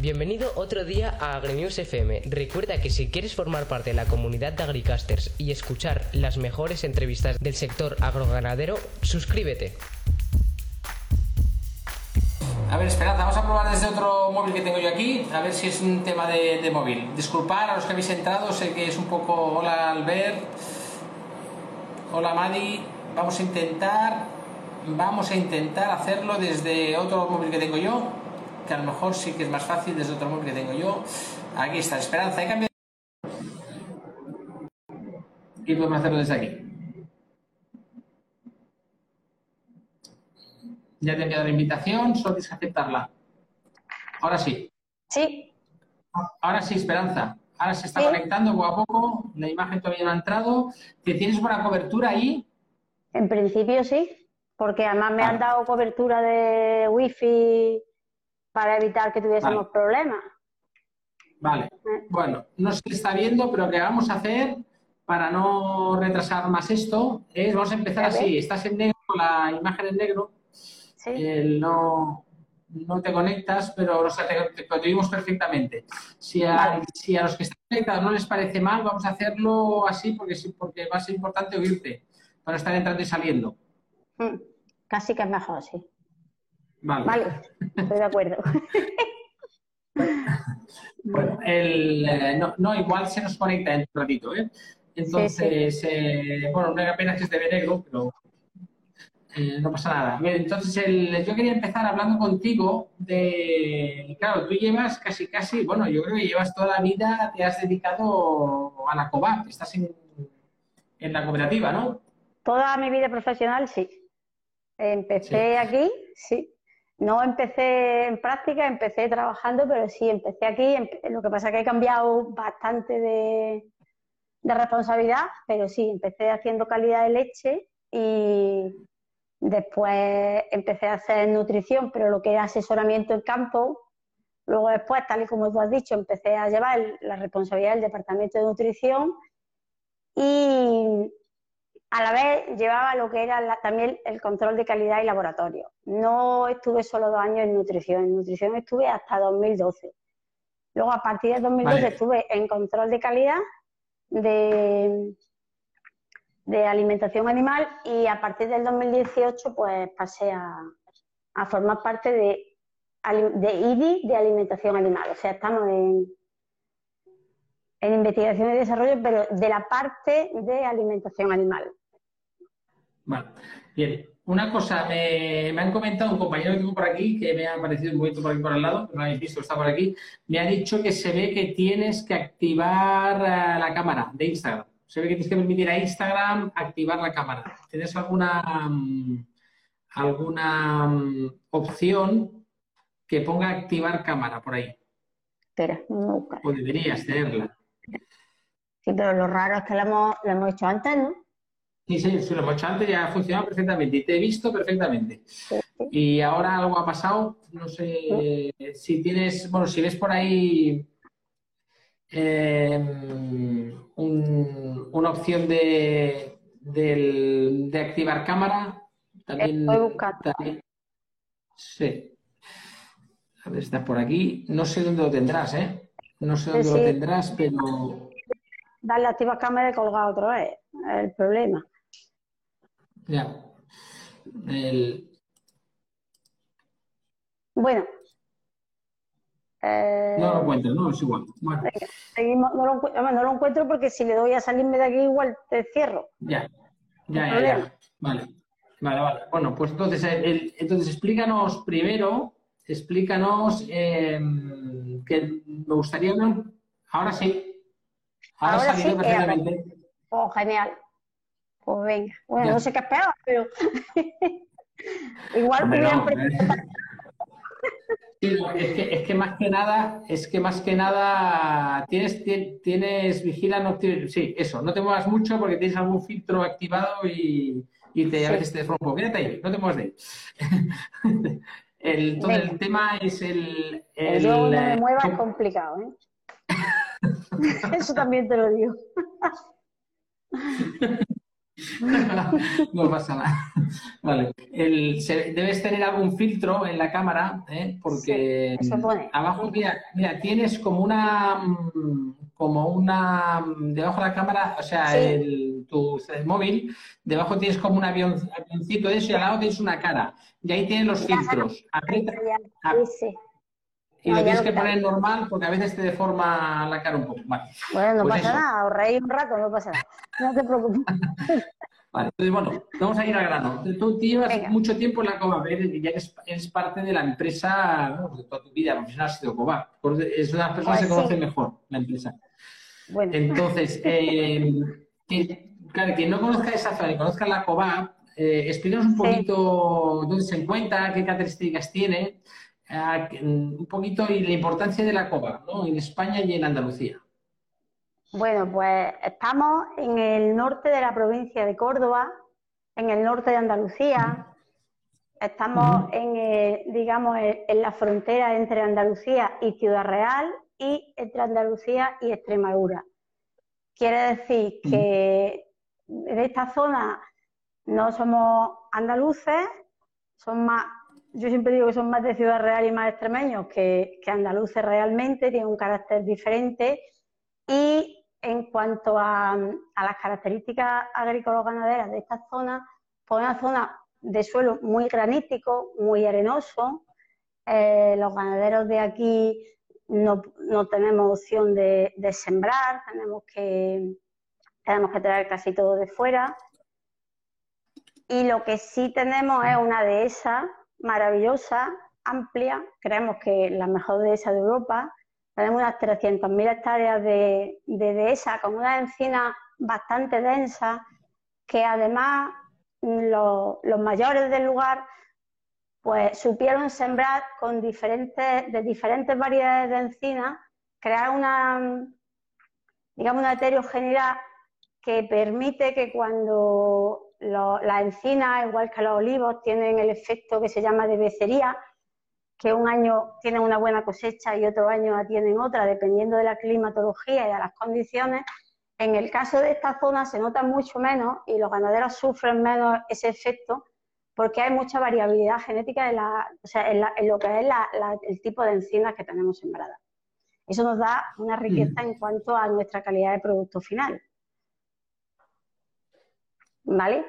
Bienvenido otro día a AgriNews FM. Recuerda que si quieres formar parte de la comunidad de Agricasters y escuchar las mejores entrevistas del sector agroganadero, suscríbete. A ver, esperad, vamos a probar desde otro móvil que tengo yo aquí, a ver si es un tema de, móvil. Disculpad a los que habéis entrado, sé que es un poco... Hola Albert, hola Madi, vamos a intentar, vamos a intentar hacerlo desde otro móvil que tengo yo, que a lo mejor sí que es más fácil desde otro móvil que tengo yo. Aquí está, Esperanza, he cambiado... Y podemos hacerlo desde aquí. Ya te he enviado la invitación, solo tienes que aceptarla. Ahora sí. Sí. Ahora sí, Esperanza. Ahora se está Sí. conectando poco a poco. La imagen todavía no ha entrado. ¿Te tienes buena cobertura ahí? En principio sí, porque además me Vale. han dado cobertura de wifi para evitar que tuviésemos Vale. problemas. Vale. Bueno, no se está viendo, pero lo que vamos a hacer para no retrasar más esto es, vamos a empezar así. Estás en negro, la imagen en negro. Sí. el no, no te conectas, pero o sea, te, te, perfectamente. Si a, Vale. si a los que están conectados no les parece mal, vamos a hacerlo así porque, sí, porque va a ser importante oírte para estar entrando y saliendo. Mm, Casi que es mejor, sí. Vale. Vale, estoy de acuerdo. Bueno, el, eh, no, no, igual se nos conecta en un ratito, ¿eh? Entonces, eh, bueno, una pena que es de negro, pero eh, no pasa nada. Entonces, el, yo quería empezar hablando contigo de, claro, tú llevas casi, casi, bueno, yo creo que llevas toda la vida, te has dedicado a la COVAP, estás en, en la cooperativa, ¿no? Toda mi vida profesional, sí. Empecé aquí, sí. No empecé en práctica, empecé trabajando, pero sí, empecé aquí. Lo que pasa es que he cambiado bastante de, de responsabilidad, pero sí, empecé haciendo calidad de leche y después empecé a hacer nutrición, pero lo que era asesoramiento en campo. Luego después, tal y como tú has dicho, empecé a llevar la responsabilidad del departamento de nutrición y a la vez llevaba lo que era la- también el control de calidad y laboratorio. No estuve solo dos años en nutrición, en nutrición estuve hasta 2012. Luego, a partir de 2012, Vale. estuve en control de calidad de, de alimentación animal y a partir del 2018, pues pasé a, a formar parte de, IDI de alimentación animal. O sea, estamos en, en investigación y desarrollo, pero de la parte de alimentación animal. Vale, bien. Una cosa, me, me han comentado un compañero que tengo por aquí, que me ha aparecido un momento por aquí por al lado, no habéis visto, está por aquí, me ha dicho que se ve que tienes que activar eh, la cámara de Instagram. Se ve que tienes que permitir a Instagram activar la cámara. ¿Tienes alguna, mm, alguna mm, opción que ponga activar cámara por ahí? Espera, vamos a buscar. O deberías tenerla. Sí, pero lo raro es que lo hemos, lo hemos hecho antes, ¿no? Sí, sí, sí, lo hemos hecho antes y ha funcionado perfectamente y te he visto perfectamente. Y ahora algo ha pasado, no sé si tienes, bueno, si ves por ahí eh, un- una opción de, de activar cámara, también, Estoy también- sí. A ver, está por aquí. No sé dónde lo tendrás, ¿eh? No sé dónde Sí, lo tendrás, pero Darle a activa cámara y colgar otra vez. Es el problema. Ya. El, Bueno. Eh, no lo encuentro, no, es igual. Bueno. venga, seguimos. No lo, además, no lo encuentro porque si le doy a salirme de aquí, igual te cierro. Ya, ya, ya, ya. Vale, vale, vale. Bueno, pues entonces, el- el- entonces explícanos primero, explícanos eh, que me gustaría. Ahora sí. Ahora, Ahora sí, he perfectamente. Oh, genial. Pues venga. Bueno, Ya. no sé qué es peor, pero igual no, eh. Es, que, es que más que nada, es que más que nada tienes, ti- tienes vigila, no te- sí, eso, no te muevas mucho porque tienes algún filtro activado y, y te, a Sí. veces te desfronco. Quédate ahí, no te muevas de ahí. El, Venga. el tema es el... Que el, yo no eh, me mueva es complicado, ¿eh? Eso también te lo digo. no pasa nada. Vale. debes tener algún filtro en la cámara, ¿eh? porque abajo, mira, mira, tienes como una, mm, como una, mm, debajo de la cámara, o sea, el, tu móvil, debajo tienes como un avión, avioncito de eso y al lado tienes una cara. Y ahí tienes los filtros. Y lo tienes que poner normal porque a veces te deforma la cara un poco. Bueno, no pues pasa nada, reís un rato, no pasa nada. No te preocupes. Vale, entonces bueno, vamos a ir al grano. Tú llevas mucho tiempo en la Coba y ya eres, parte de la empresa, de toda tu vida profesional has sido Coba. Es una persona que se pues conoce mejor la empresa. Bueno. Entonces, eh, claro, quien no conozca esa zona y conozca la Coba, eh, explícanos un poquito dónde se encuentra, qué características tiene un poquito y la importancia de la COBA ¿no? en España y en Andalucía. Bueno, pues estamos en el norte de la provincia de Córdoba, en el norte de Andalucía. Estamos en, digamos, en la frontera entre Andalucía y Ciudad Real y entre Andalucía y Extremadura. Quiere decir que en esta zona no somos andaluces, son más yo siempre digo que son más de Ciudad Real y más extremeños que, andaluces realmente, tienen un carácter diferente. Y en cuanto a, las características agrícolas-ganaderas de esta zona, pues una zona de suelo muy granítico, muy arenoso. Eh, los ganaderos de aquí no, tenemos opción de, de, sembrar, tenemos que, tenemos que traer casi todo de fuera. Y lo que sí tenemos es una dehesa maravillosa, amplia, creemos que la mejor dehesa de Europa. Tenemos unas 300.000 hectáreas de, de dehesa con una encina bastante densa, que además los, mayores del lugar pues supieron sembrar con diferentes, de diferentes variedades de encina, crear una, digamos, una heterogeneidad que permite que cuando las encinas, igual que los olivos, tienen el efecto que se llama de becería, que un año tienen una buena cosecha y otro año tienen otra, dependiendo de la climatología y de las condiciones. En el caso de esta zona se nota mucho menos y los ganaderos sufren menos ese efecto porque hay mucha variabilidad genética en, lo que es el tipo de encinas que tenemos sembradas. Eso nos da una riqueza mm. en cuanto a nuestra calidad de producto final. ¿Vale?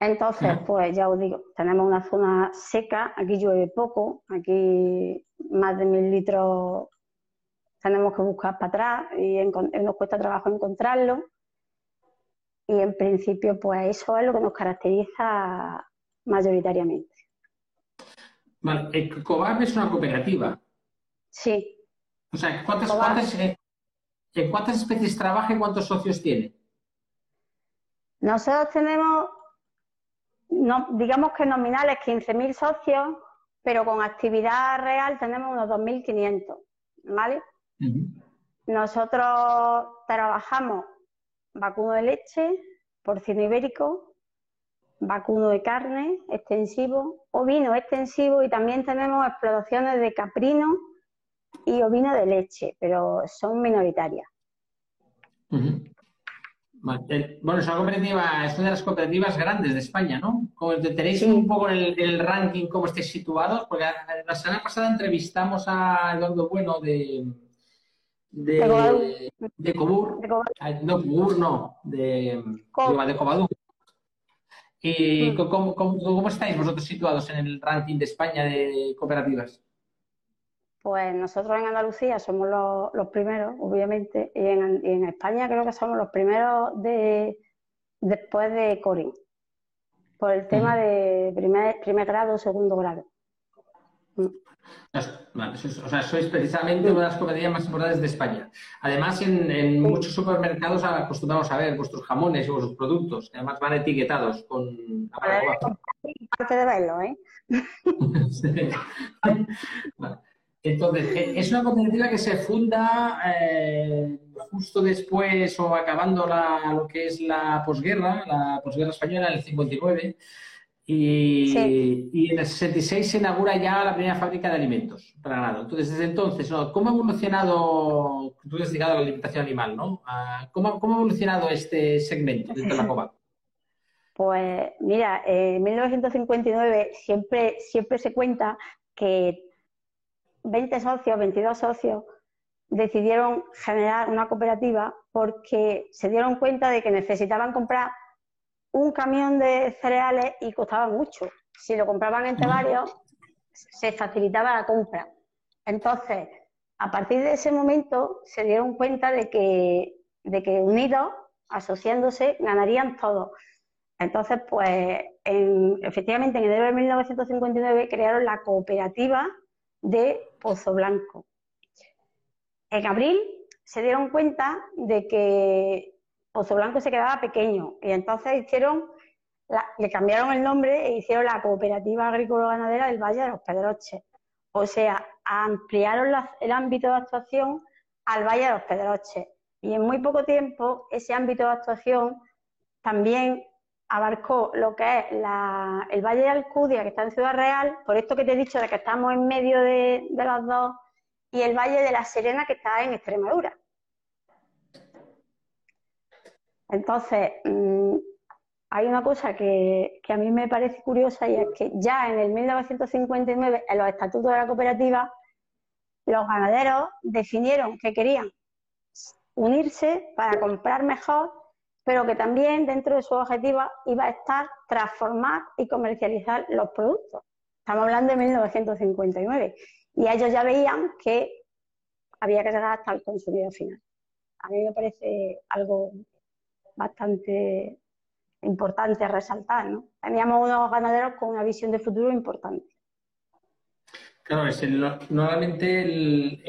Entonces, pues ya os digo, tenemos una zona seca, aquí llueve poco, aquí más de mil litros tenemos que buscar para atrás y nos cuesta trabajo encontrarlo. Y en principio, pues eso es lo que nos caracteriza mayoritariamente. Vale, COBAP es una cooperativa. Sí. O sea, ¿cuántas, cuántas, eh, ¿en cuántas especies trabaja y cuántos socios tiene? Nosotros tenemos, no, digamos que nominales 15.000 socios, pero con actividad real tenemos unos 2.500, ¿vale? Nosotros trabajamos vacuno de leche, porcino ibérico, vacuno de carne extensivo, ovino extensivo y también tenemos explotaciones de caprino y ovino de leche, pero son minoritarias. Bueno, es una cooperativa, es una de las cooperativas grandes de España, ¿no? Tenéis un poco el, ranking cómo estáis situados, porque la semana pasada entrevistamos a Eduardo Bueno de de, de, Cobur, no, Cobur no, de, de Cobadú. ¿Y mm. ¿cómo, cómo, estáis vosotros situados en el ranking de España de cooperativas? Pues nosotros en Andalucía somos los, primeros, obviamente, y en, España creo que somos los primeros de, después de Corin, por el tema de primer, primer grado, segundo grado. Mm. o sea, sois precisamente una de las cooperativas más importantes de España. Además, en, muchos supermercados acostumbramos a ver vuestros jamones y vuestros productos, que además van etiquetados con... Parte de verlo, ¿eh? Entonces, e, es una cooperativa que se funda eh, justo después o acabando la, lo que es la posguerra, la posguerra española, en el 59. Y, en el 66 se inaugura ya la primera fábrica de alimentos para ganado. Entonces, desde entonces, ¿cómo ha evolucionado, tú has dedicado a la alimentación animal, ¿no? Ah, ¿Cómo, ¿Cómo, ha evolucionado este segmento dentro de la COBA? Pues mira, en 1959 siempre, siempre se cuenta que 20 socios, 22 socios decidieron generar una cooperativa porque se dieron cuenta de que necesitaban comprar un camión de cereales y costaba mucho. Si lo compraban entre varios, se facilitaba la compra. Entonces, a partir de ese momento se dieron cuenta de que, de que unidos, asociándose, ganarían todos. Entonces, pues, efectivamente, en enero de 1959 crearon la cooperativa de Pozo Blanco. En abril se dieron cuenta de que Pozo Blanco se quedaba pequeño y entonces hicieron, le cambiaron el nombre e hicieron la Cooperativa Agrícola Ganadera del Valle de los Pedroches. O sea, ampliaron el ámbito de actuación al Valle de los Pedroches. Y en muy poco tiempo ese ámbito de actuación también abarcó lo que es el Valle de Alcudia, que está en Ciudad Real, por esto que te he dicho de que estamos en medio de, los dos, y el Valle de la Serena, que está en Extremadura. Entonces, mm, hay una cosa que, que, a mí me parece curiosa y es que ya en el 1959, en los estatutos de la cooperativa, los ganaderos definieron que querían unirse para comprar mejor pero que también dentro de su objetivo iba a estar transformar y comercializar los productos. Estamos hablando de 1959. Y ellos ya veían que había que llegar hasta el consumidor final. A mí me parece algo bastante importante resaltar. ¿no? Teníamos unos ganaderos con una visión de futuro importante. Claro, es normalmente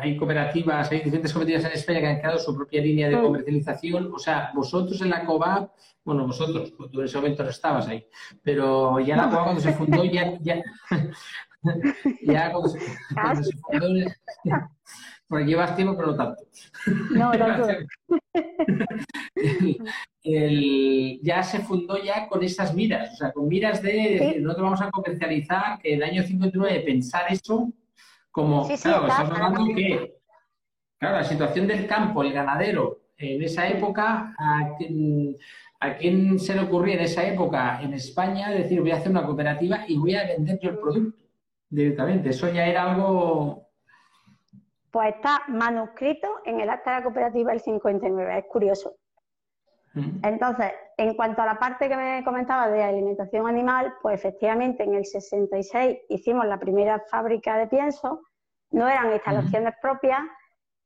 hay cooperativas, hay diferentes cooperativas en España que han creado su propia línea de mm. comercialización. O sea, vosotros en la COVAP, bueno, vosotros, tú en ese momento no estabas ahí, pero ya la COVAP cuando se fundó, ya, ya, ya cuando, se, fundó, porque llevas tiempo, pero no tanto. No, no. ya se fundó ya con esas miras, o sea, con miras de decir, no te vamos a comercializar, que el año 59 pensar eso como, claro, estamos hablando que, claro, la situación del campo, el ganadero, en esa época, ¿a quién, ¿a quién se le ocurría en esa época en España decir, voy a hacer una cooperativa y voy a vender yo el producto directamente? Eso ya era algo pues está manuscrito en el acta de la cooperativa del 59, es curioso. Entonces, en cuanto a la parte que me comentaba de alimentación animal, pues efectivamente en el 66 hicimos la primera fábrica de pienso, no eran instalaciones propias.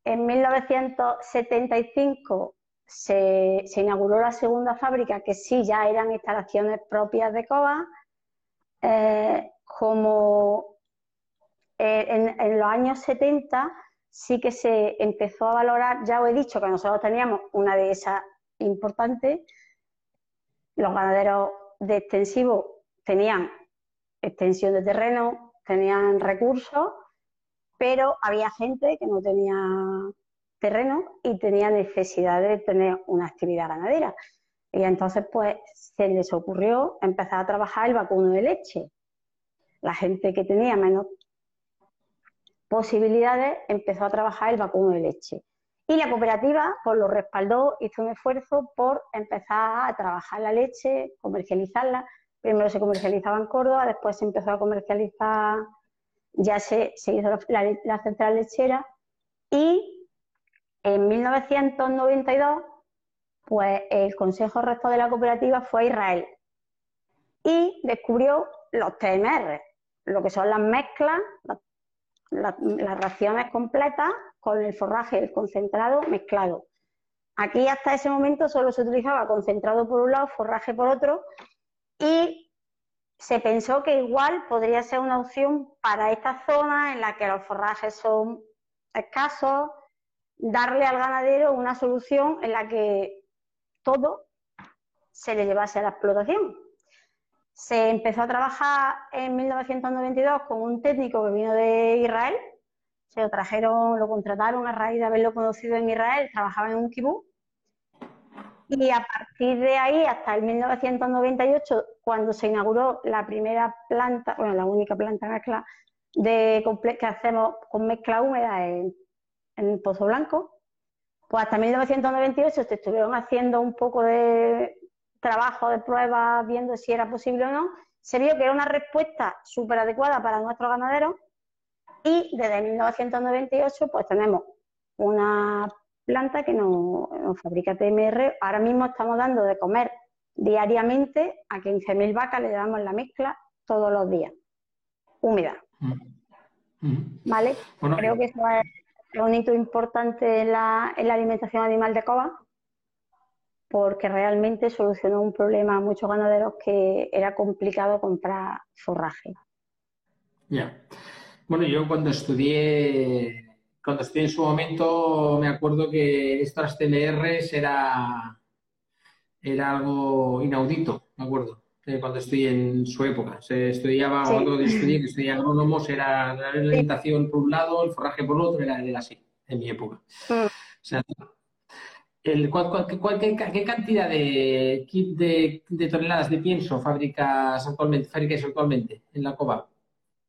En 1975 se, inauguró la segunda fábrica, que sí ya eran instalaciones propias de COA. Eh, como eh, en, en, los años 70 sí que se empezó a valorar, ya os he dicho que nosotros teníamos una de esas importantes, los ganaderos de extensivo tenían extensión de terreno, tenían recursos, pero había gente que no tenía terreno y tenía necesidad de tener una actividad ganadera. Y entonces, pues, se les ocurrió empezar a trabajar el vacuno de leche. La gente que tenía menos posibilidades, empezó a trabajar el vacuno de leche. Y la cooperativa pues, lo respaldó, hizo un esfuerzo por empezar a trabajar la leche, comercializarla. Primero se comercializaba en Córdoba, después se empezó a comercializar, ya se, hizo la, central lechera y en 1992 pues el consejo rector de la cooperativa fue a Israel y descubrió los TMR, lo que son las mezclas, las raciones completas con el forraje, el concentrado mezclado. Aquí hasta ese momento solo se utilizaba concentrado por un lado, forraje por otro, y se pensó que igual podría ser una opción para esta zona en la que los forrajes son escasos, darle al ganadero una solución en la que todo se le llevase a la explotación. Se empezó a trabajar en 1992 con un técnico que vino de Israel. Se lo trajeron, lo contrataron a raíz de haberlo conocido en Israel. Trabajaba en un kibú. Y a partir de ahí, hasta el 1998, cuando se inauguró la primera planta, bueno, la única planta mezcla de que hacemos con mezcla húmeda en, en Pozo Blanco, pues hasta 1998 se estuvieron haciendo un poco de trabajo de prueba viendo si era posible o no. Se vio que era una respuesta súper adecuada para nuestros ganaderos y desde 1998 pues tenemos una planta que nos, fabrica TMR. Ahora mismo estamos dando de comer diariamente a 15.000 vacas, le damos la mezcla todos los días, húmeda. Mm. Mm. ¿Vale? Creo que eso es un hito importante en la, en la alimentación animal de coba porque realmente solucionó un problema a muchos ganaderos que era complicado comprar forraje. Ya. Bueno, yo cuando estudié cuando estuve en su momento, me acuerdo que estas TMRs era, era algo inaudito, me acuerdo, cuando estudié en su época. Se estudiaba, sí. o que estudié, que estudié agrónomos, era la alimentación por un lado, el forraje por otro, era, así, en mi época. Mm. O sea, el, qué, cantidad de, de, de, toneladas de pienso fabricas actualmente, fabricáis actualmente en la COBA?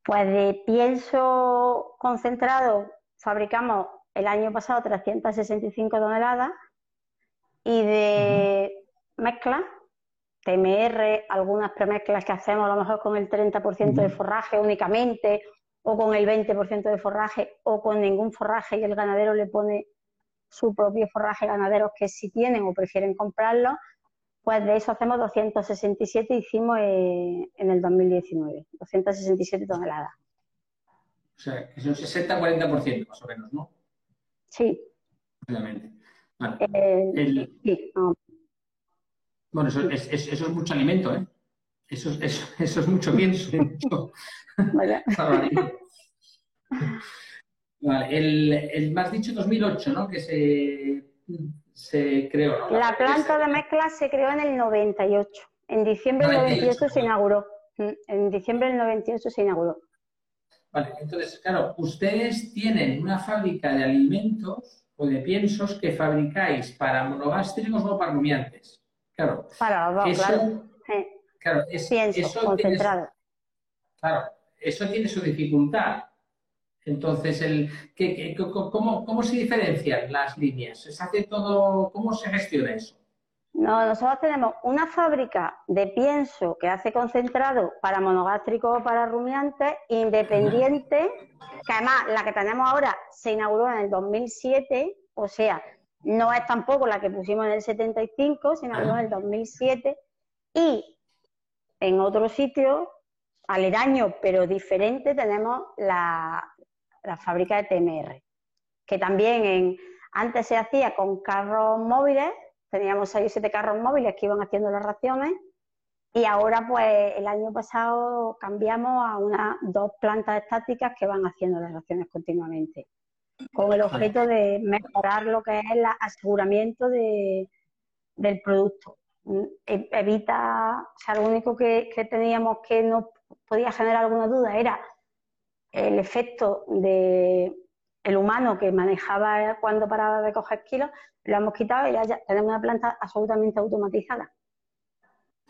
Pues de pienso concentrado fabricamos el año pasado 365 toneladas y de mezcla, TMR, algunas premezclas que hacemos a lo mejor con el 30% de forraje únicamente o con el 20% de forraje o con ningún forraje y el ganadero le pone su propio forraje ganaderos que si tienen o prefieren comprarlo, pues de eso hacemos 267, hicimos eh, en el 2019, 267 toneladas. O sea, que es un 60-40% más o menos, ¿no? Sí. Obviamente. Vale. Eh, sí, Bueno, eso es, eso es, mucho alimento, ¿eh? Eso, eso, eso es mucho pienso. vale. vale. El, el, más dicho 2008, ¿no? Que se, se creó. La planta de mezcla se creó en el 98. En diciembre del 98 se inauguró. Mm, en diciembre del 98 se inauguró. Vale, entonces, claro, ustedes tienen una fábrica de alimentos o de piensos que fabricáis para monogástricos o para rumiantes. Claro. Para eso, claro. eso concentrado. claro, eso tiene su dificultad. Entonces, el, cómo, se diferencian las líneas? ¿Se hace todo, ¿Cómo se gestiona eso? No, nosotros tenemos una fábrica de pienso que hace concentrado para monogástricos o para rumiantes, independiente, que además la que tenemos ahora se inauguró en el 2007, o sea, no es tampoco la que pusimos en el 75, se inauguró en el 2007, y en otro sitio, aledaño pero diferente, tenemos la, la fábrica de TMR, que también antes se hacía con carros móviles, teníamos seis o siete carros móviles que iban haciendo las raciones y ahora pues el año pasado cambiamos a unas dos plantas estáticas que van haciendo las raciones continuamente con el objeto de mejorar lo que es el aseguramiento de, del producto. E, evita, o sea, lo único que, que teníamos que no podía generar alguna duda era el efecto de el humano que manejaba cuando paraba de coger kilos, lo hemos quitado y ya, tenemos una planta absolutamente automatizada.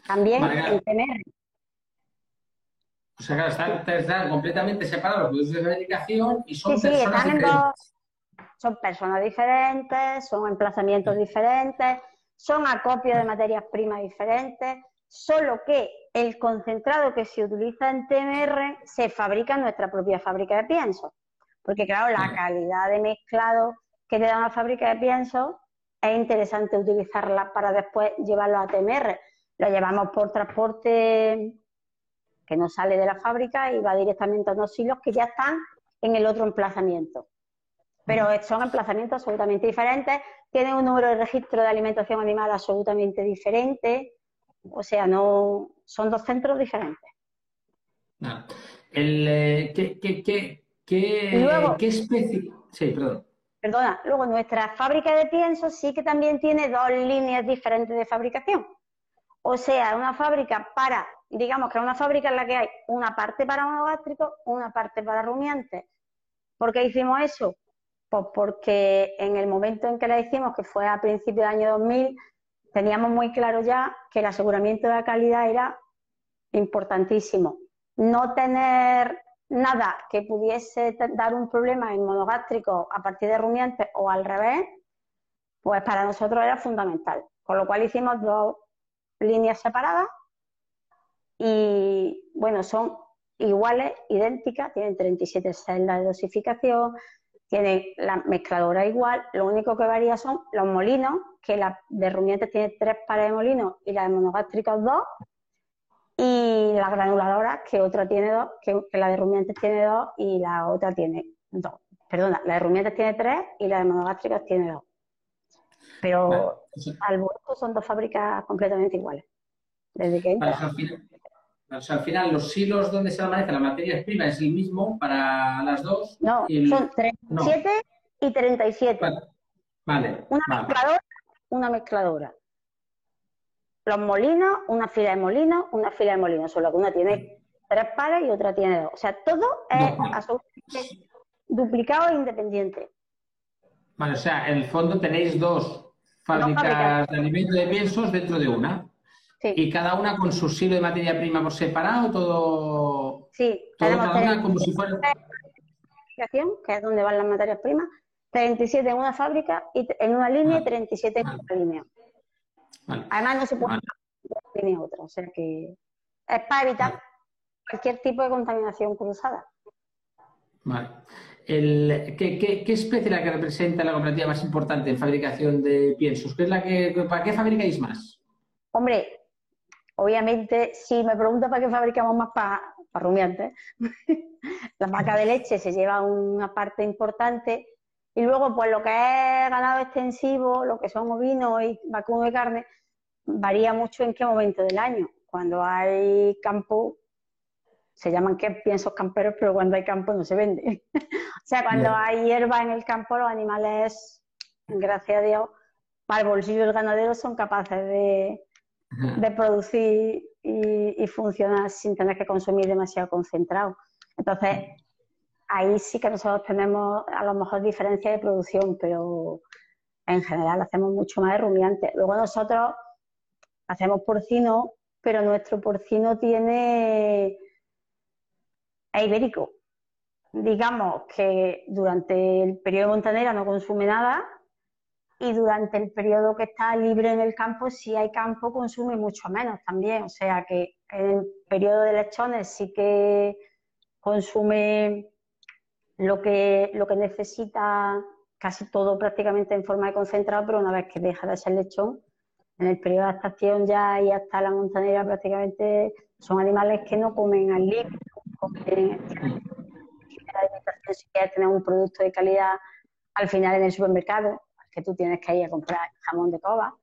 También el tener. O sea, claro, están, completamente separados los productos de fabricación y son personas diferentes. son personas diferentes, son emplazamientos diferentes, son acopios de materias primas diferentes, solo que el concentrado que se utiliza en TMR se fabrica en nuestra propia fábrica de pienso. Porque claro, la calidad de mezclado que te da una fábrica de pienso es interesante utilizarla para después llevarlo a TMR. Lo llevamos por transporte que no sale de la fábrica y va directamente a unos hilos que ya están en el otro emplazamiento. Pero son emplazamientos absolutamente diferentes, tienen un número de registro de alimentación animal absolutamente diferente, o sea, no son dos centros diferentes. El, eh, ¿qué, qué, ¿Qué, especie? Sí, perdón. Perdona, luego nuestra fábrica de pienso sí que también tiene dos líneas diferentes de fabricación. O sea, una fábrica para, digamos que es una fábrica en la que hay una parte para monogástricos, una parte para rumiantes. ¿Por qué hicimos eso? Pues porque en el momento en que la hicimos, que fue a principios del año 2000, teníamos muy claro ya que el aseguramiento de la calidad era importantísimo. No tener nada que pudiese dar un problema en monogástrico a partir de rumiantes o al revés, pues para nosotros era fundamental. Con lo cual hicimos dos líneas separadas y bueno, son iguales, idénticas, tienen 37 celdas de dosificación, tienen la mezcladora igual, lo único que varía son los molinos, que la de rumiantes tiene tres pares de molinos y la de monogástricos dos, y la granuladora, que otra tiene dos, que, la de rumiantes tiene dos y la otra tiene dos. Perdona, la de rumiantes tiene tres y la de monogástricos tiene dos. Pero al vuelto son dos fábricas completamente iguales. Desde que al final, los hilos donde se almacena la materia prima es el mismo para las dos. No, son 37 y 37. Vale. Una mezcladora, una mezcladora. Los molinos, una fila de molinos, una fila de molinos, solo que una tiene tres pares y otra tiene dos. O sea, todo es absolutamente duplicado e independiente. Vale, o sea, en el fondo tenéis dos fábricas de alimentos de piensos dentro de una. Sí. Y cada una con su silo de materia prima por separado, todo. Sí, todo cada una como si fuera. Que es donde van las materias primas. 37 en una fábrica y en una línea y 37 en otra línea. Además, no se puede vale. otra, o sea que es para evitar cualquier tipo de contaminación cruzada. Vale. El, ¿qué, qué, especie es la que representa la cooperativa más importante en fabricación de piensos? ¿Qué es la que, ¿Para qué fabricáis más? Hombre, obviamente, si me pregunta para qué fabricamos más para, para rumiantes, la vaca de leche se lleva una parte importante y luego, pues lo que es ganado extensivo, lo que son ovinos y vacuno de carne, varía mucho en qué momento del año. Cuando hay campo, se llaman que piensos camperos, pero cuando hay campo no se vende. o sea, cuando hay hierba en el campo, los animales, gracias a Dios, para el bolsillo del ganadero son capaces de, producir y, funcionar sin tener que consumir demasiado concentrado. Entonces, ahí sí que nosotros tenemos a lo mejor diferencia de producción, pero en general hacemos mucho más de rumiantes. Luego nosotros hacemos porcino, pero nuestro porcino tiene es ibérico. Digamos que durante el periodo de montanera no consume nada y durante el periodo que está libre en el campo, si hay campo, consume mucho menos también. O sea que en el periodo de lechones sí que consume lo que, lo que necesita casi todo prácticamente en forma de concentrado, pero una vez que deja de ser lechón, en el periodo de adaptación ya y hasta la montanera prácticamente son animales que no comen al líquido, comen si quieres tener un producto de calidad al final en el supermercado, que tú tienes que ir a comprar jamón de coba.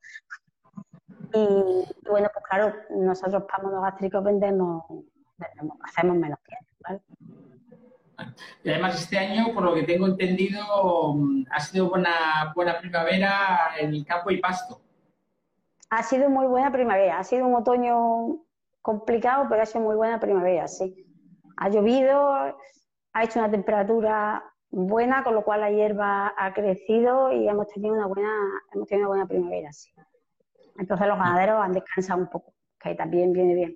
Y, bueno, pues claro, nosotros para monogástricos vendemos, hacemos menos piel, ¿vale? Y además este año, por lo que tengo entendido, ha sido buena, buena primavera en el campo y pasto. Ha sido muy buena primavera, ha sido un otoño complicado, pero ha sido muy buena primavera, sí. Ha llovido, ha hecho una temperatura buena, con lo cual la hierba ha crecido y hemos tenido una buena, hemos tenido una buena primavera, sí. Entonces los ganaderos han descansado un poco, que también viene bien.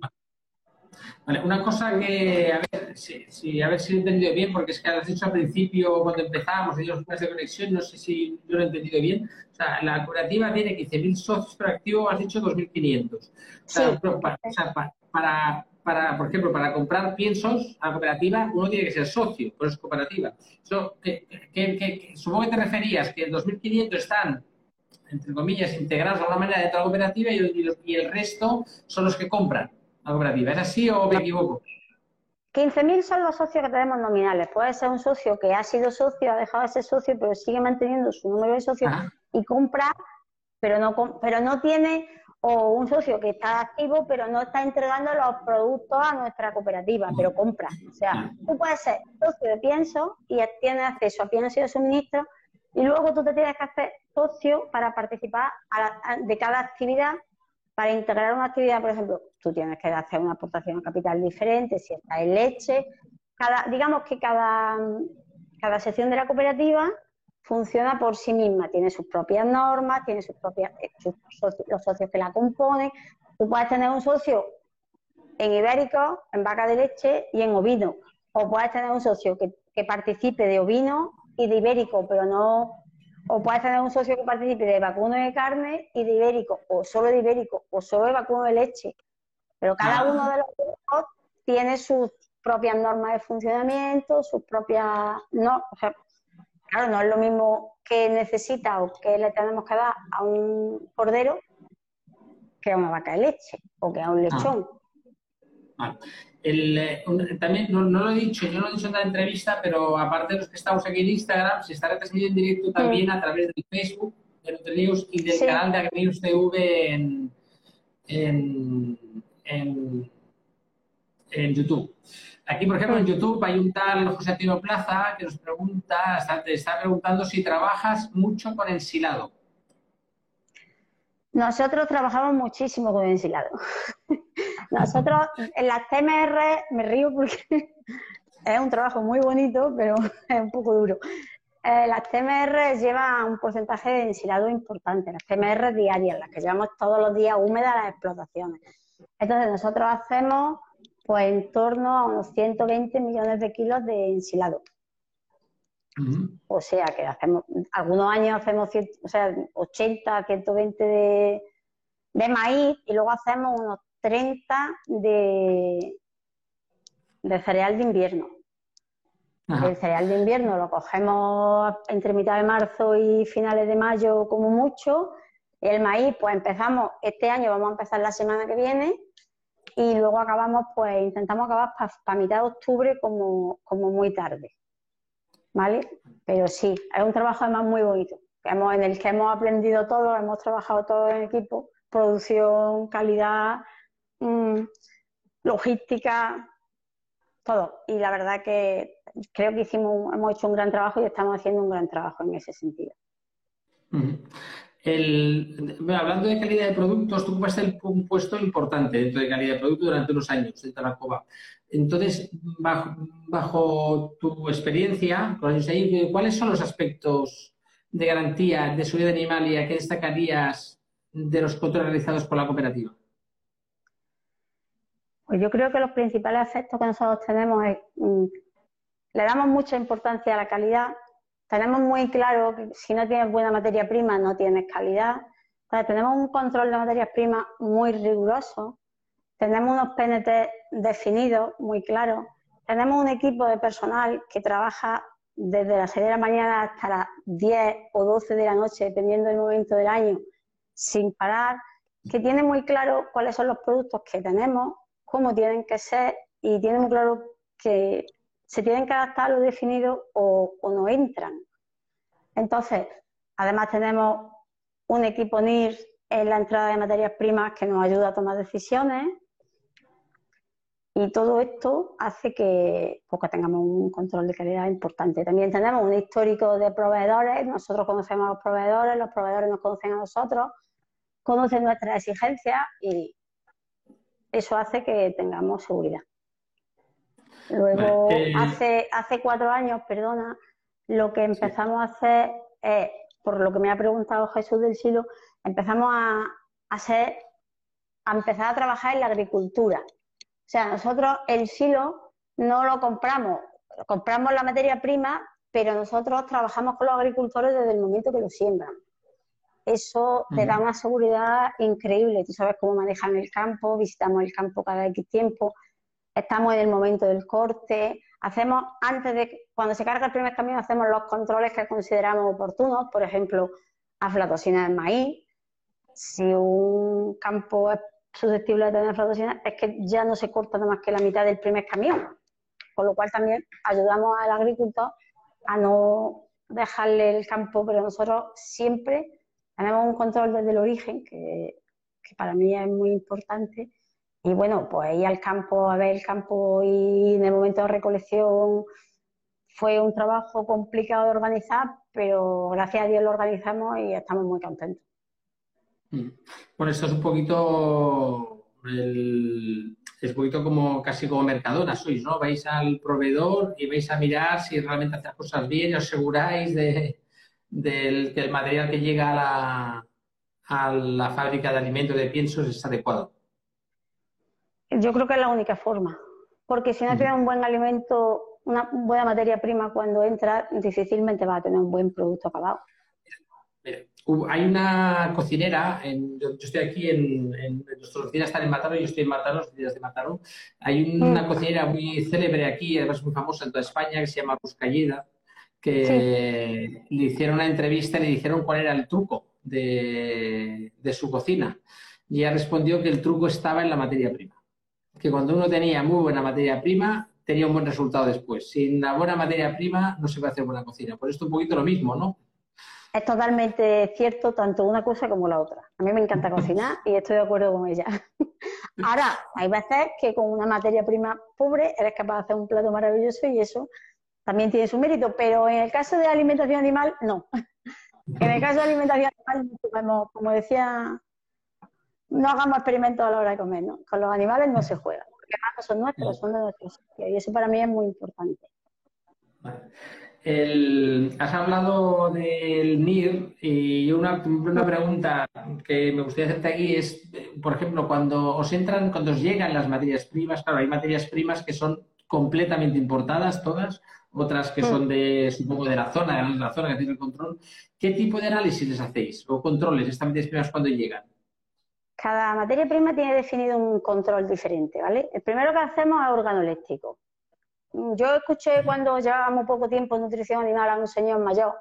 Vale, una cosa que, a ver, si, a ver si lo he entendido bien, porque es que has dicho al principio, cuando empezábamos, los planes de conexión, no sé si yo lo he entendido bien. O sea, la cooperativa tiene 15.000 socios, pero activo has dicho 2.500. O sea, para, para, por ejemplo, para comprar piensos a la cooperativa, uno tiene que ser socio, por eso es cooperativa. supongo que te referías que el 2.500 están entre comillas, integrados de alguna manera dentro de la cooperativa y el resto son los que compran cooperativa. ¿Es así o me equivoco? 15.000 son los socios que tenemos nominales. Puede ser un socio que ha sido socio, ha dejado de ser socio, pero sigue manteniendo su número de socios y compra, pero no, pero no tiene, o un socio que está activo, pero no está entregando los productos a nuestra cooperativa, pero compra. O sea, tú puedes ser socio de pienso y tienes acceso a pienso y de suministro, y luego tú te tienes que hacer socio para participar de cada actividad para integrar una actividad, por ejemplo, tú tienes que hacer una aportación a capital diferente, si está en leche. Cada, digamos que cada, cada sección de la cooperativa funciona por sí misma, tiene sus propias normas, tiene sus propias, eh, los socios que la componen. Tú puedes tener un socio en ibérico, en vaca de leche y en ovino, o puedes tener un socio que, que participe de ovino y de ibérico, pero no, o puedes tener un socio que participe de vacuno de carne y de ibérico, o solo de ibérico, o solo de vacuno de leche. Pero cada ah. uno de los grupos tiene sus propias normas de funcionamiento, sus propias, no, o sea, claro, no es lo mismo que necesita o que le tenemos que dar a un cordero que a una vaca de leche o que a un lechón. Eh, también, no, lo he dicho, yo no lo he dicho en la entrevista, pero aparte de los que estamos aquí en Instagram, se está transmitiendo en directo también a través del Facebook de Nutrinews y del canal de Agrinews TV en, en, en, YouTube. Aquí, por ejemplo, en YouTube hay un tal José Antonio Plaza que nos pregunta, está, te está preguntando si trabajas mucho con ensilado. Nosotros trabajamos muchísimo con ensilado. Nosotros en las TMR me río porque es un trabajo muy bonito, pero es un poco duro. Eh, las TMR llevan un porcentaje de ensilado importante, las TMR diarias, las que llevamos todos los días húmedas las explotaciones. Entonces nosotros hacemos pues en torno a unos 120 millones de kilos de ensilado. O sea que hacemos, algunos años hacemos o sea, 80, 120 de, de maíz y luego hacemos unos 30 de, de cereal de invierno. El cereal de invierno lo cogemos entre mitad de marzo y finales de mayo como mucho. El maíz, pues empezamos, este año vamos a empezar la semana que viene y luego acabamos, pues intentamos acabar para mitad de octubre como, como muy tarde. ¿vale? Pero sí, es un trabajo además muy bonito, en el que hemos aprendido todo, hemos trabajado todo en equipo, producción, calidad, mm, logística, todo. Y la verdad que creo que hicimos, hemos hecho un gran trabajo y estamos haciendo un gran trabajo en ese sentido. Hablando de calidad de productos, tú ocupaste un puesto importante dentro de calidad de producto durante unos años dentro de la COBA. Entonces, bajo, tu experiencia, ¿cuáles son los aspectos de garantía de seguridad animal que destacarías de los controles realizados por la cooperativa? Pues yo creo que los principales aspectos que nosotros tenemos es, mm, le damos mucha importancia a la calidad, tenemos muy claro que si no tienes buena materia prima no tienes calidad, tenemos un control de materias primas muy riguroso, tenemos unos PNT definidos, muy claros. Tenemos un equipo de personal que trabaja desde las 6 de la mañana hasta las 10 o 12 de la noche, dependiendo del momento del año, sin parar, que tiene muy claro cuáles son los productos que tenemos, cómo tienen que ser y tiene muy claro que se tienen que adaptar a lo definido o, no entran. Entonces, además tenemos un equipo NIR en la entrada de materias primas que nos ayuda a tomar decisiones y todo esto hace que, pues, tengamos un control de calidad importante. También tenemos un histórico de proveedores, nosotros conocemos a los proveedores, los proveedores nos conocen a nosotros, conocen nuestras exigencias y eso hace que tengamos seguridad. Luego, eh, hace, hace cuatro años, perdona, lo que empezamos a hacer es, por lo que me ha preguntado Jesús del Silo, empezamos a, hacer, a empezar a trabajar en la agricultura. O sea, nosotros el silo no lo compramos, compramos la materia prima, pero nosotros trabajamos con los agricultores desde el momento que lo siembran. Eso te da una seguridad increíble. Tú sabes cómo manejan el campo, visitamos el campo cada X tiempo, estamos en el momento del corte, hacemos, antes de, cuando se carga el primer camión, hacemos los controles que consideramos oportunos, por ejemplo, aflatoxina del maíz. Si un campo es susceptible de tener aflatoxina es que ya no se corta nada más que la mitad del primer camión. Con lo cual también ayudamos al agricultor a no dejarle el campo, pero nosotros siempre tenemos un control desde el origen, que, para mí es muy importante. Y bueno, pues ir al campo, a ver el campo y en el momento de recolección fue un trabajo complicado de organizar, pero gracias a Dios lo organizamos y estamos muy contentos. Mm. Bueno, esto es un poquito es un poquito como casi como Mercadona sois, ¿no? Vais al proveedor y vais a mirar si realmente hace las cosas bien y os aseguráis de, del que el material que llega a la, a la fábrica de alimentos de piensos es adecuado? Yo creo que es la única forma, porque si no tiene un buen alimento, una buena materia prima cuando entra, difícilmente va a tener un buen producto acabado. hay una cocinera, yo, estoy aquí en, en nuestra oficina está en Mataró, yo estoy en Mataró, oficinas de Mataró. Hay una mm. cocinera muy célebre aquí, además muy famosa en toda España, que se llama Buscalleda, que le hicieron una entrevista y le dijeron cuál era el truco de, de su cocina. Y ella respondió que el truco estaba en la materia prima. Que cuando uno tenía muy buena materia prima, tenía un buen resultado después. Sin la buena materia prima no se puede hacer buena cocina. Por esto un poquito lo mismo, ¿no? Es totalmente cierto tanto una cosa como la otra. A mí me encanta cocinar y estoy de acuerdo con ella. Ahora, hay veces que con una materia prima pobre eres capaz de hacer un plato maravilloso y eso también tiene su mérito, pero en el caso de alimentación animal, no. En el caso de alimentación animal, como decía, no hagamos experimentos a la hora de comer, ¿no? Con los animales no se juega, porque además son nuestros, son de nuestros. Y eso para mí es muy importante. has hablado del NIR y una, una, pregunta que me gustaría hacerte aquí es, por ejemplo, cuando os entran, cuando os llegan las materias primas, claro, hay materias primas que son completamente importadas todas, otras que son de, supongo, de la zona, de la zona que tiene el control. ¿Qué tipo de análisis les hacéis o controles estas materias primas cuando llegan? Cada materia prima tiene definido un control diferente, ¿vale? El primero que hacemos es organoléctrico. Yo escuché cuando llevábamos poco tiempo en nutrición animal a un señor mayor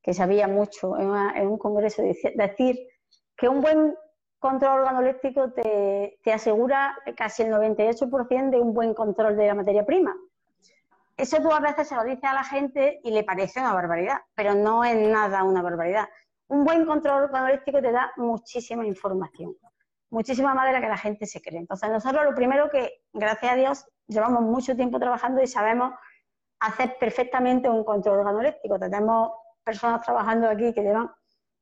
que sabía mucho en, un congreso decir que un buen control organoléctrico te, asegura casi el 98% de un buen control de la materia prima. Eso tú a veces se lo dices a la gente y le parece una barbaridad, pero no es nada una barbaridad. Un buen control organolístico te da muchísima información, muchísima más de que la gente se cree. Entonces, nosotros lo primero que, gracias a Dios, llevamos mucho tiempo trabajando y sabemos hacer perfectamente un control organolístico. Tenemos personas trabajando aquí que llevan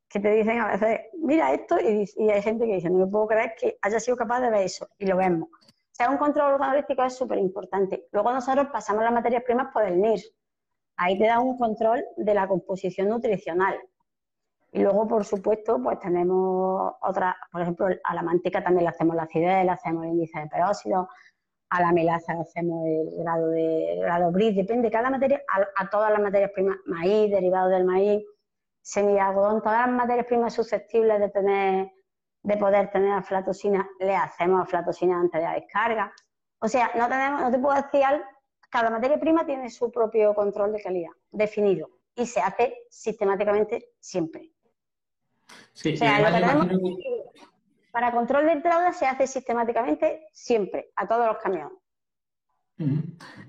que te dicen a veces, mira esto, y, hay gente que dice, no me puedo creer que haya sido capaz de ver eso, y lo vemos sea, un control organolístico es súper importante. Luego nosotros pasamos las materias primas por el NIR. Ahí te da un control de la composición nutricional. Y luego, por supuesto, pues tenemos otras, por ejemplo, a la manteca también le hacemos la acidez, le hacemos el índice de peróxido, a la melaza le hacemos el grado de grado bris, depende cada materia, a, todas las materias primas, maíz, derivados del maíz, semilla algodón, todas las materias primas susceptibles de tener de poder tener aflatosina, le hacemos aflatosina antes de la descarga. O sea, no tenemos, no te puedo decir, cada materia prima tiene su propio control de calidad definido y se hace sistemáticamente siempre. Sí, para control de entrada se hace sistemáticamente siempre, a todos los camiones.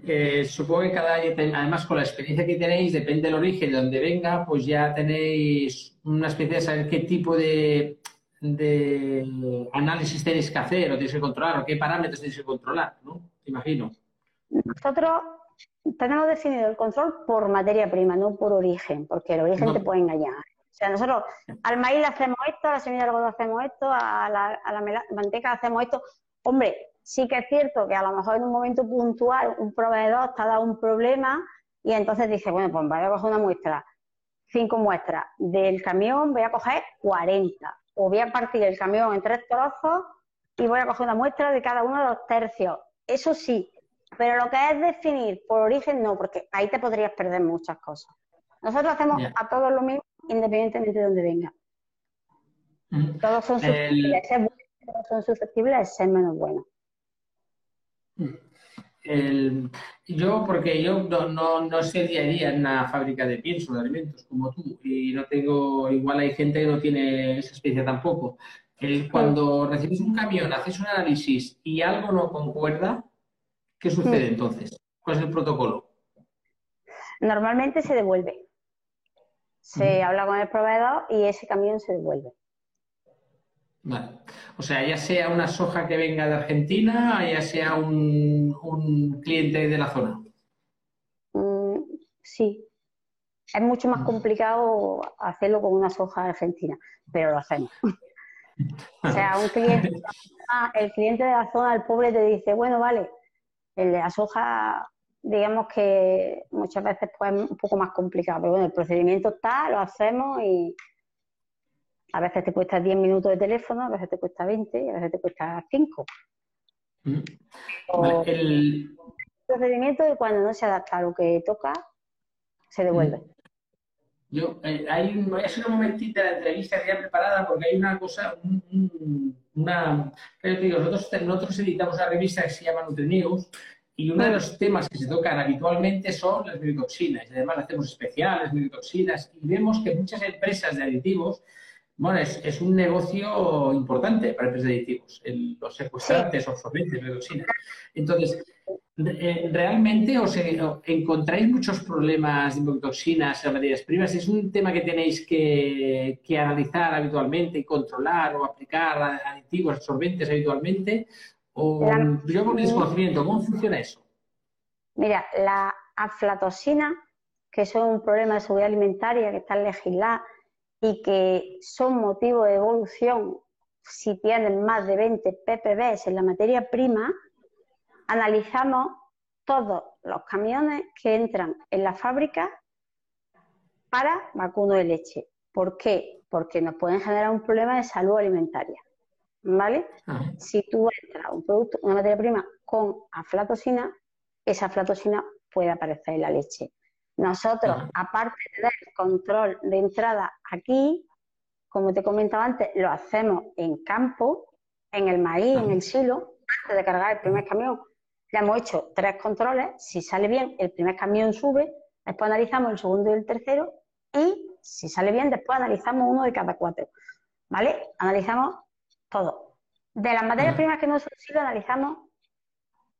Eh, supongo que cada además con la experiencia que tenéis, depende del origen de donde venga, pues ya tenéis una especie de saber qué tipo de de análisis tenéis que hacer o tenéis que controlar o qué parámetros tenéis que controlar, ¿no? Imagino. Nosotros tenemos definido el control por materia prima, no por origen, porque el origen te puede engañar. O sea, nosotros al maíz le hacemos esto, a la semilla de algodón hacemos esto, a la, a la manteca hacemos esto. Hombre, sí que es cierto que a lo mejor en un momento puntual un proveedor te ha dado un problema y entonces dice, bueno, pues voy a coger una muestra, cinco muestras. Del camión voy a coger 40 o voy a partir el camión en tres trozos y voy a coger una muestra de cada uno de los tercios. Eso sí, pero lo que es definir por origen no, porque ahí te podrías perder muchas cosas. Nosotros hacemos a todos lo mismo independientemente de dónde venga. Mm. Todos son susceptibles, de ser todos son susceptibles de ser menos buenos. Mm. El, yo, porque yo no, no, no, sé día a día en una fábrica de pienso, de alimentos, como tú, y no tengo, igual hay gente que no tiene esa experiencia tampoco. El, cuando recibes un camión, haces un análisis y algo no concuerda, ¿qué sucede entonces? ¿Cuál es el protocolo? Normalmente se devuelve. Se habla con el proveedor y ese camión se devuelve. Vale. O sea, ya sea una soja que venga de Argentina, ya sea un, cliente de la zona. Mm, sí. Es mucho más complicado hacerlo con una soja argentina, pero lo hacemos. o sea, un cliente, el cliente de la zona, el pobre, te dice, bueno, vale, el de la soja digamos que muchas veces pues es un poco más complicado, pero bueno, el procedimiento está, lo hacemos y a veces te cuesta 10 minutos de teléfono, a veces te cuesta 20 y a veces te cuesta 5. Mm. el... procedimiento de cuando no se adapta a lo que toca, se devuelve. Mm. Yo, eh, hay un, voy a hacer un momentito de la entrevista ya preparada porque hay una cosa, una, nosotros, nosotros editamos una revista que se llama NutriNews y uno de los temas que se tocan habitualmente son las biotoxinas. Y además hacemos especiales, biotoxinas, y vemos que muchas empresas de aditivos, bueno, es, un negocio importante para empresas de aditivos, los secuestrantes, absorbentes, biotoxinas. Entonces, eh, ¿realmente os encontráis muchos problemas de biotoxinas en materias primas? ¿Es un tema que tenéis que, que analizar habitualmente y controlar o aplicar aditivos, absorbentes habitualmente? O yo con desconocimiento, ¿cómo funciona eso? Mira, la aflatoxina, que es un problema de seguridad alimentaria que está legislada y que son motivo de evolución si tienen más de 20 ppb en la materia prima, analizamos todos los camiones que entran en la fábrica para vacuno de leche. ¿Por qué? Porque nos pueden generar un problema de salud alimentaria. ¿Vale? Ah. Si tú entras un producto, una materia prima con aflatoxina, esa aflatoxina puede aparecer en la leche. Nosotros, ah. aparte de tener control de entrada aquí, como te comentaba antes, lo hacemos en campo, en el maíz, en el silo, antes de cargar el primer camión. Ya hemos hecho tres controles, si sale bien, el primer camión sube, después analizamos el segundo y el tercero, y si sale bien, después analizamos uno de cada cuatro. ¿Vale? Analizamos todo. De las materias primas que no son lo analizamos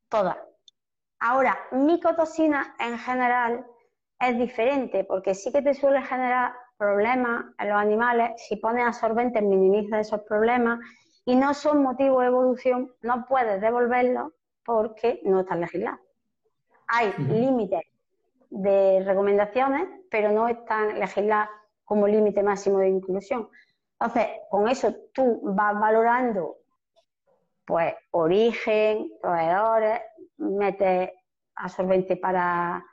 todas. Ahora, micotoxina en general es diferente porque sí que te suele generar problemas en los animales. Si pones absorbentes, minimiza esos problemas y no son motivo de evolución, no puedes devolverlos porque no están legislados. Hay límites de recomendaciones, pero no están legisladas como límite máximo de inclusión. Entonces, con eso tú vas valorando, pues, origen, proveedores, metes absorbente para,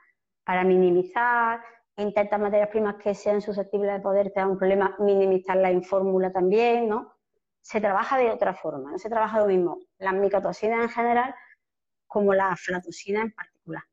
para minimizar, intentas materias primas que sean susceptibles de poder te dar un problema, minimizarla en fórmula también, ¿no? Se trabaja de otra forma, no se trabaja lo mismo las micotoxinas en general como la aflatoxina en particular.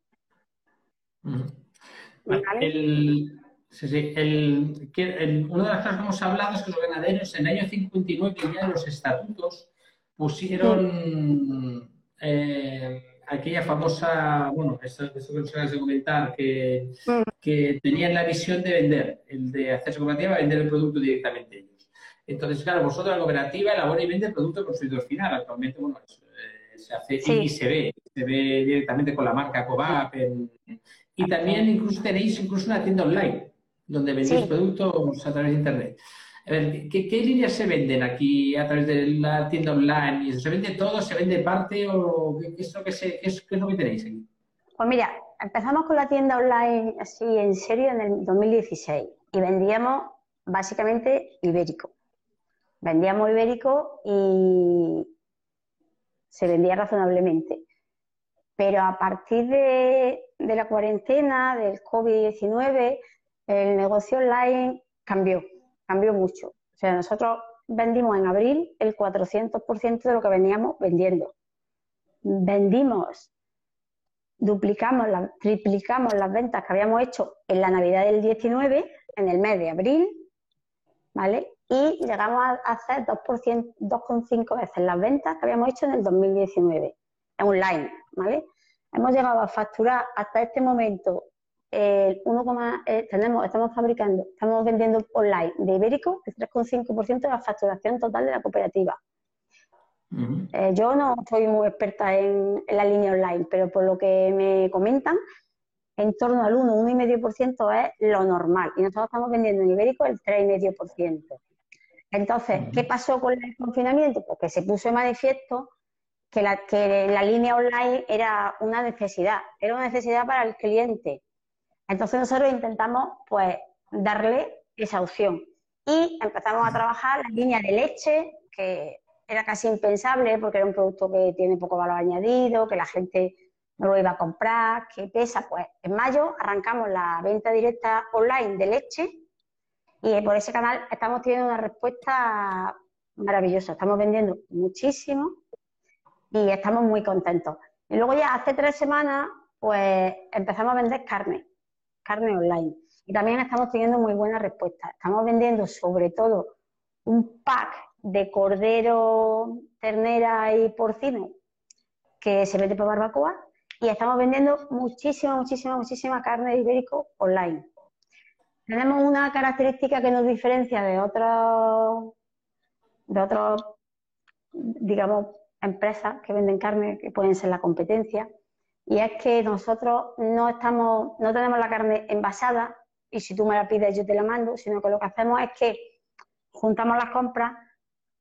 el, Sí, sí. El, una de las cosas que hemos hablado es que los ganaderos en el año 59 ya los estatutos pusieron eh, aquella famosa, bueno, esto, que nos acabas de comentar, que, que, tenían la visión de vender, el de hacerse cooperativa, vender el producto directamente ellos. Entonces, claro, vosotros la cooperativa elabora y vende el producto consumidor final. Actualmente, bueno, eh, se hace y se ve, se ve directamente con la marca Covap. y también incluso tenéis incluso una tienda online donde vendéis productos a través de Internet. A ver, ¿qué, líneas se venden aquí a través de la tienda online? ¿Se vende todo? ¿Se vende parte? ¿O qué, es, lo que qué es, lo que tenéis aquí? Pues mira, empezamos con la tienda online así en serio en el 2016 y vendíamos básicamente ibérico. Vendíamos ibérico y se vendía razonablemente. Pero a partir de, de la cuarentena, del COVID-19, el negocio online cambió, cambió mucho. O sea, nosotros vendimos en abril el 400% de lo que veníamos vendiendo. Vendimos, duplicamos, triplicamos las ventas que habíamos hecho en la Navidad del 19, en el mes de abril, ¿vale? Y llegamos a hacer 2,5 veces las ventas que habíamos hecho en el 2019, en online, ¿vale? Hemos llegado a facturar hasta este momento el 1, eh, tenemos, estamos fabricando, estamos vendiendo online de Ibérico el 3,5% de la facturación total de la cooperativa. Eh, yo no soy muy experta en, la línea online, pero por lo que me comentan, en torno al 1, 1,5% es lo normal. Y nosotros estamos vendiendo en Ibérico el 3,5%. Entonces, ¿qué pasó con el confinamiento? Porque se puso en manifiesto que la, que la línea online era una necesidad, era una necesidad para el cliente. Entonces nosotros intentamos pues darle esa opción y empezamos a trabajar la línea de leche, que era casi impensable porque era un producto que tiene poco valor añadido, que la gente no lo iba a comprar, que pesa. Pues en mayo arrancamos la venta directa online de leche y por ese canal estamos teniendo una respuesta maravillosa. Estamos vendiendo muchísimo y estamos muy contentos. Y luego ya hace tres semanas, pues empezamos a vender carne, carne online. Y también estamos teniendo muy buena respuesta. Estamos vendiendo sobre todo un pack de cordero, ternera y porcino que se vende por barbacoa y estamos vendiendo muchísima, muchísima, muchísima carne de ibérico online. Tenemos una característica que nos diferencia de otros, de otros, digamos, empresas que venden carne, que pueden ser la competencia, y es que nosotros no estamos, no tenemos la carne envasada y si tú me la pides yo te la mando, sino que lo que hacemos es que juntamos las compras,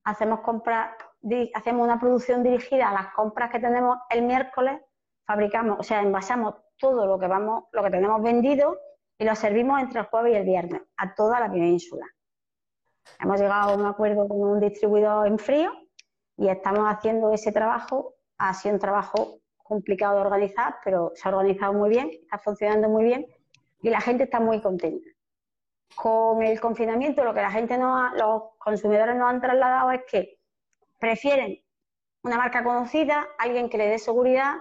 hacemos compras, hacemos una producción dirigida a las compras que tenemos el miércoles, fabricamos, o sea, envasamos todo lo que vamos, lo que tenemos vendido y lo servimos entre el jueves y el viernes a toda la península. Hemos llegado a un acuerdo con un distribuidor en frío y estamos haciendo ese trabajo. Sido un trabajo complicado de organizar, pero se ha organizado muy bien, está funcionando muy bien y la gente está muy contenta. Con el confinamiento, lo que la gente no los consumidores nos han trasladado es que prefieren una marca conocida, alguien que le dé seguridad,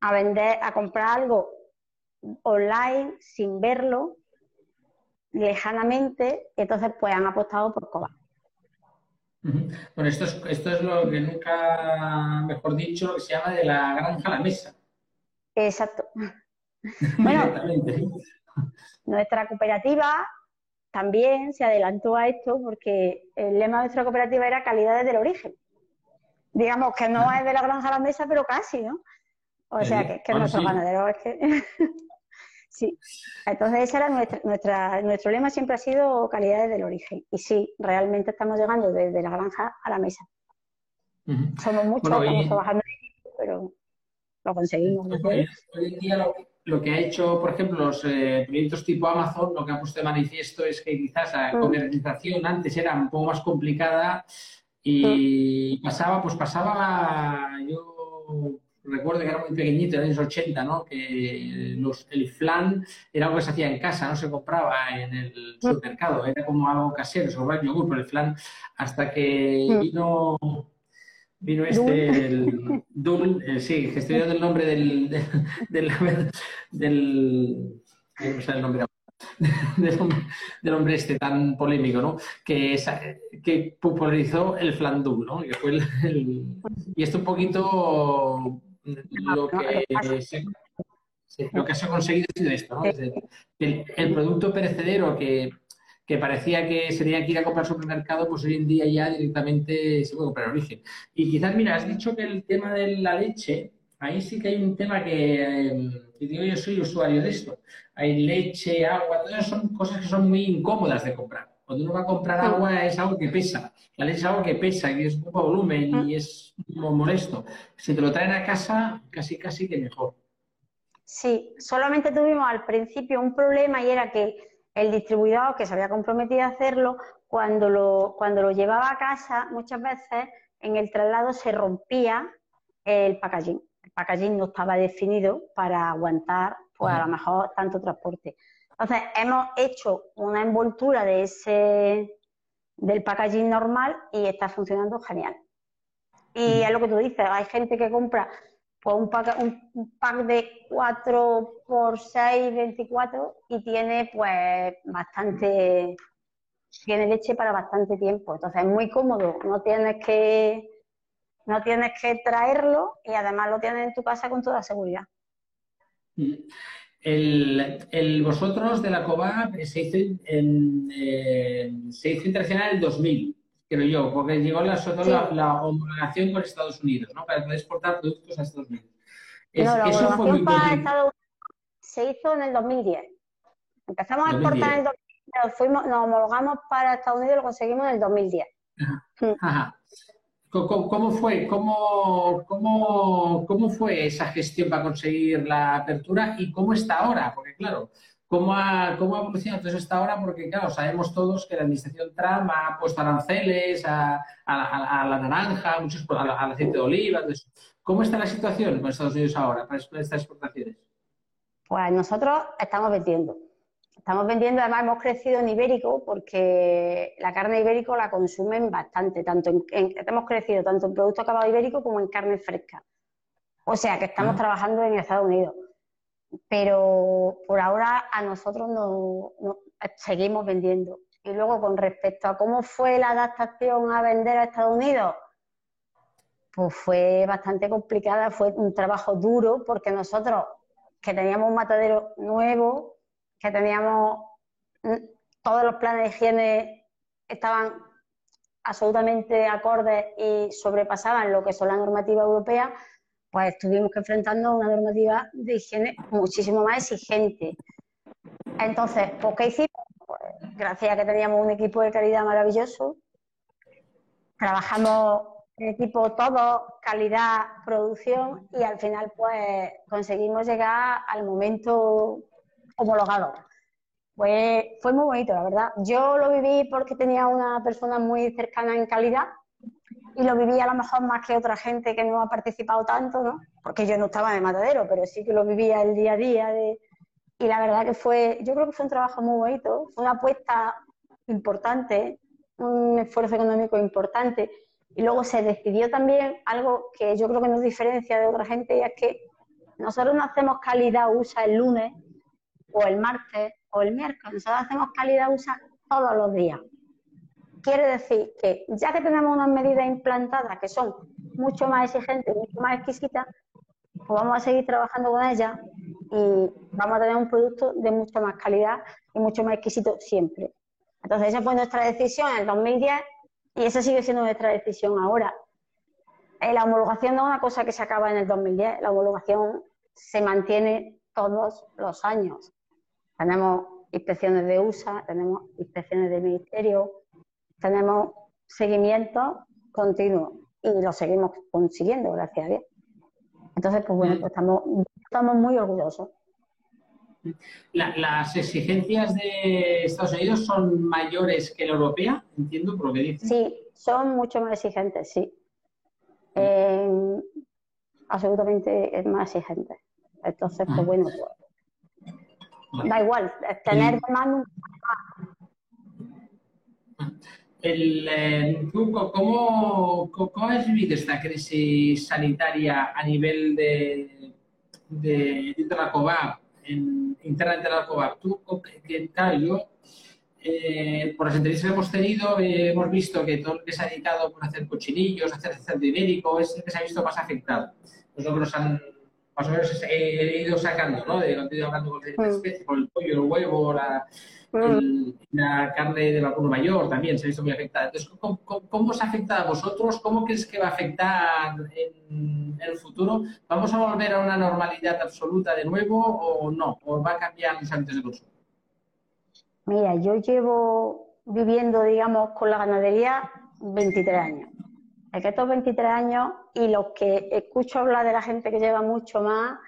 a vender, a comprar algo online sin verlo lejanamente, entonces pues han apostado por Coba. Bueno, esto es, esto es lo que nunca, mejor dicho, lo que se llama de la granja a la mesa. Exacto. bueno, nuestra cooperativa también se adelantó a esto porque el lema de nuestra cooperativa era calidad desde el origen. Digamos que no es de la granja a la mesa, pero casi, ¿no? O sea, que, que nuestro ganadero es que... Sí, entonces ese era nuestra, nuestro lema siempre ha sido calidad desde el origen. Y sí, realmente estamos llegando desde la granja a la mesa. Somos muchos, estamos trabajando en pero lo conseguimos. hoy, en día lo, que ha hecho, por ejemplo, los eh, proyectos tipo Amazon, lo que ha puesto de manifiesto es que quizás la mm. comercialización antes era un poco más complicada y mm. pasaba, pues pasaba, yo recuerdo que era muy pequeñito, en los años 80, ¿no? Que los, el flan era algo que se hacía en casa, no se compraba en el supermercado, era como algo casero, se compraba el yogur, pero el flan, hasta que mm. vino, vino este, el Dul, eh, sí, que estoy dando el nombre del, del, del, del no sé el nombre del hombre, este tan polémico, ¿no? Que, que popularizó el flandul, ¿no? Que fue el, y esto un poquito lo que, se, lo que se ha conseguido ha sido esto, ¿no? el, producto perecedero que, parecía que sería que ir a comprar supermercado, pues hoy en día ya directamente se puede comprar origen. Y quizás, mira, has dicho que el tema de la leche, ahí sí que hay un tema que, eh, digo, yo soy usuario de esto. Hay leche, agua, todas son cosas que son muy incómodas de comprar. Cuando uno va a comprar agua es algo que pesa. La leche es algo que pesa, y es poco volumen y es molesto. Si te lo traen a casa, casi casi que mejor. Sí, solamente tuvimos al principio un problema y era que el distribuidor que se había comprometido a hacerlo, cuando lo, cuando lo llevaba a casa, muchas veces en el traslado se rompía el packaging. El packaging no estaba definido para aguantar, pues a lo mejor tanto transporte. Entonces, hemos hecho una envoltura de ese del packaging normal y está funcionando genial. Y es lo que tú dices, hay gente que compra pues, un, pack, un, pack de 4 por 6, 24 y tiene pues bastante, tiene leche para bastante tiempo. Entonces es muy cómodo, no tienes que no tienes que traerlo y además lo tienes en tu casa con toda seguridad. Mm. El, el, vosotros de la COBA se hizo, en, eh, se hizo internacional en el 2000, creo yo, porque llegó la, sobre todo la, homologación con Estados Unidos, ¿no? Para poder exportar productos a Estados Unidos. no, la eso fue muy para Estados Unidos se hizo en el 2010. Empezamos a exportar en el 2010, nos, fuimos, nos homologamos para Estados Unidos y lo conseguimos en el 2010. Ajá. ¿Cómo, fue? ¿Cómo, cómo, cómo fue esa gestión para conseguir la apertura y cómo está ahora? Porque claro, ¿cómo ha, cómo ha evolucionado todo está ahora? Porque claro, sabemos todos que la administración Trump ha puesto aranceles a, la naranja, muchos, al aceite de oliva, ¿Cómo está la situación en Estados Unidos ahora para estas exportaciones? Pues nosotros estamos vendiendo. Estamos vendiendo, además hemos crecido en ibérico porque la carne ibérico la consumen bastante, tanto en, hemos crecido tanto en producto acabado ibérico como en carne fresca. O sea que estamos trabajando en Estados Unidos. Pero por ahora a nosotros no, seguimos vendiendo. Y luego con respecto a cómo fue la adaptación a vender a Estados Unidos, pues fue bastante complicada, fue un trabajo duro porque nosotros que teníamos un matadero nuevo, que teníamos todos los planes de higiene estaban absolutamente acordes y sobrepasaban lo que son la normativa europea, pues estuvimos que enfrentando una normativa de higiene muchísimo más exigente. Entonces, pues, ¿qué hicimos? Pues, gracias a que teníamos un equipo de calidad maravilloso, trabajamos en equipo todo, calidad, producción, y al final, pues, conseguimos llegar al momento homologado. Pues fue muy bonito, la verdad. Yo lo viví porque tenía una persona muy cercana en calidad y lo viví a lo mejor más que otra gente que no ha participado tanto, ¿no? Porque yo no estaba de matadero, pero sí que lo vivía el día a día. De... Y la verdad que fue, yo creo que fue un trabajo muy bonito, una apuesta importante, un esfuerzo económico importante. Y luego se decidió también algo que yo creo que nos diferencia de otra gente y es que nosotros no hacemos calidad USA el lunes o el martes o el miércoles. Nosotros hacemos calidad USA todos los días. Quiere decir que ya que tenemos unas medidas implantadas que son mucho más exigentes, mucho más exquisitas, pues vamos a seguir trabajando con ellas y vamos a tener un producto de mucha más calidad y mucho más exquisito siempre. Entonces esa fue nuestra decisión en el 2010 y esa sigue siendo nuestra decisión ahora. Eh, la homologación no es una cosa que se acaba en el 2010, la homologación se mantiene todos los años. Tenemos inspecciones de USA, tenemos inspecciones del Ministerio, tenemos seguimiento continuo y lo seguimos consiguiendo, gracias a Dios. Entonces, pues bueno, pues estamos, estamos muy orgullosos. ¿Las exigencias de Estados Unidos son mayores que la europea? Entiendo por lo que dices. Sí, son mucho más exigentes, sí. Eh, absolutamente es más exigente. Entonces, pues bueno, pues, Da igual, tener mano. El, eh, ¿cómo, ¿Cómo has vivido esta crisis sanitaria a nivel de, de, de la COVAP, en, internamente de la COVAP? Tú, que, claro, yo, eh, por las entrevistas que hemos tenido, eh, hemos visto que todo lo que se ha dedicado por hacer cochinillos, hacer cerdo ibérico, es el que se ha visto más afectado. Pues lo que nos han más o menos he, ido sacando, ¿no? De, he ido hablando con mm. especies, con el pollo, el huevo, la, mm. la carne de vacuno mayor también se ha visto muy afectada. Entonces, ¿cómo, cómo, os afecta a vosotros? ¿Cómo crees que va a afectar en, el futuro? ¿Vamos a volver a una normalidad absoluta de nuevo o no? ¿O va a cambiar los hábitos de consumo? Mira, yo llevo viviendo, digamos, con la ganadería 23 años es que estos 23 años y los que escucho hablar de la gente que lleva mucho más,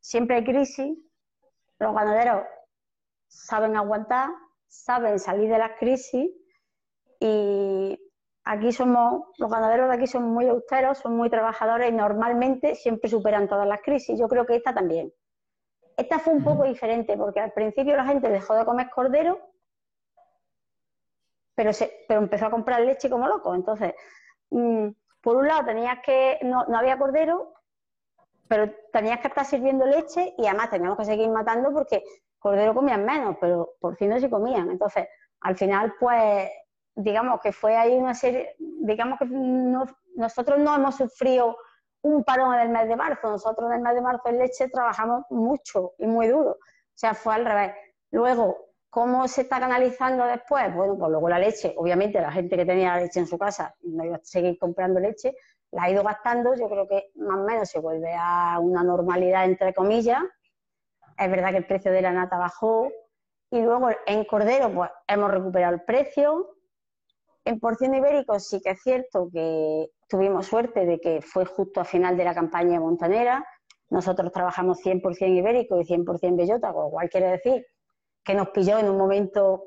siempre hay crisis, los ganaderos saben aguantar, saben salir de las crisis y aquí somos, los ganaderos de aquí son muy austeros, son muy trabajadores y normalmente siempre superan todas las crisis. Yo creo que esta también. Esta fue un poco diferente porque al principio la gente dejó de comer cordero, pero, se, pero empezó a comprar leche como loco. Entonces, Mm, por un lado tenías que, no, no había cordero, pero tenías que estar sirviendo leche y además teníamos que seguir matando porque cordero comían menos, pero por fin no se comían. Entonces, al final, pues, digamos que fue ahí una serie, digamos que nosotros no hemos sufrido un parón en el mes de marzo, nosotros en el mes de marzo en leche trabajamos mucho y muy duro, o sea, fue al revés. Luego, ¿Cómo se está canalizando después? Bueno, pues luego la leche, obviamente la gente que tenía leche en su casa no iba a seguir comprando leche, la ha ido gastando, yo creo que más o menos se vuelve a una normalidad entre comillas. Es verdad que el precio de la nata bajó y luego en cordero pues hemos recuperado el precio. En porcino ibérico sí que es cierto que tuvimos suerte de que fue justo a final de la campaña montanera. Nosotros trabajamos 100% ibérico y 100% bellota, lo cual quiere decir que nos pilló en un momento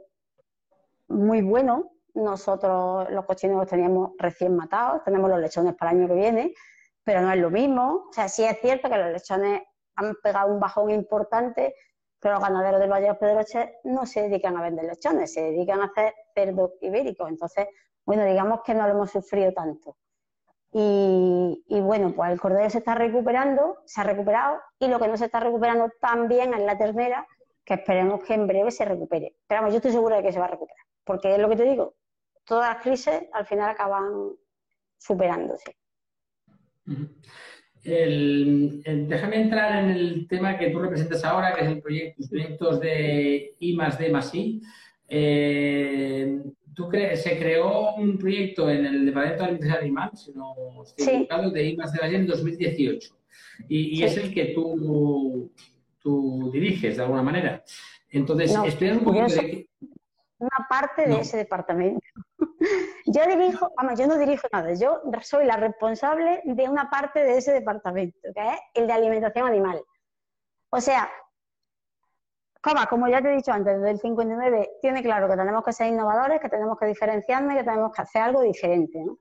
muy bueno. Nosotros los cochinos los teníamos recién matados, tenemos los lechones para el año que viene, pero no es lo mismo. O sea, sí es cierto que los lechones han pegado un bajón importante, pero los ganaderos del Valle de los Pedroches no se dedican a vender lechones, se dedican a hacer cerdo ibérico. Entonces, bueno, digamos que no lo hemos sufrido tanto. Y, bueno, pues el cordero se está recuperando, se ha recuperado, y lo que no se está recuperando también es la ternera, que esperemos que en breve se recupere. Pero vamos, yo estoy segura de que se va a recuperar, porque es lo que te digo, todas las crisis al final acaban superándose. déjame entrar en el tema que tú representas ahora, que es el proyecto, los proyectos de I más D más I. Eh, tú se creó un proyecto en el Departamento de Alimentación Animal, si no estoy equivocado, de I más D más I en 2018. Y, es el que tú, tú diriges de alguna manera. Entonces, no, un poquito de una parte de ese departamento. yo dirijo, vamos, yo no dirijo nada, yo soy la responsable de una parte de ese departamento, que es el de alimentación animal. O sea, como ya te he dicho antes, desde el 59 tiene claro que tenemos que ser innovadores, que tenemos que diferenciarnos y que tenemos que hacer algo diferente, ¿no?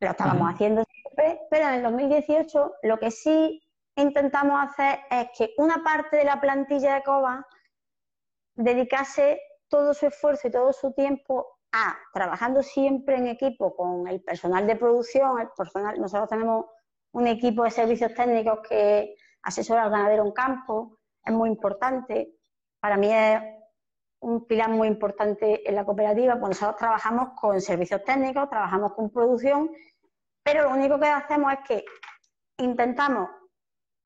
Lo estábamos haciendo siempre, pero en el 2018 lo que sí intentamos hacer es que una parte de la plantilla de COBA dedicase todo su esfuerzo y todo su tiempo a trabajando siempre en equipo con el personal de producción, el personal, nosotros tenemos un equipo de servicios técnicos que asesora al ganadero en campo, es muy importante. Para mí es un pilar muy importante en la cooperativa, pues nosotros trabajamos con servicios técnicos, trabajamos con producción, pero lo único que hacemos es que intentamos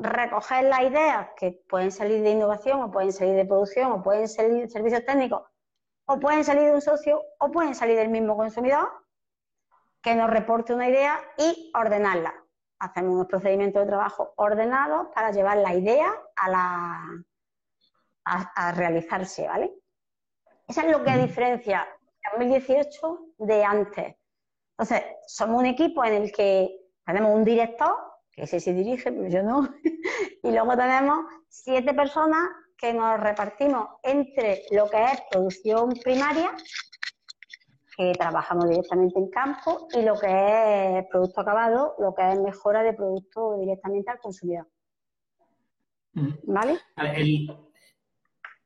recoger las ideas que pueden salir de innovación o pueden salir de producción o pueden salir de servicios técnicos o pueden salir de un socio o pueden salir del mismo consumidor que nos reporte una idea y ordenarla. Hacemos unos procedimientos de trabajo ordenados para llevar la idea a, la, a, realizarse, ¿vale? Eso es lo que diferencia 2018 de antes. Entonces, somos un equipo en el que tenemos un director, ese sí dirige, pero yo no, y luego tenemos siete personas que nos repartimos entre lo que es producción primaria, que trabajamos directamente en campo, y lo que es producto acabado, lo que es mejora de producto directamente al consumidor. Mm. ¿Vale?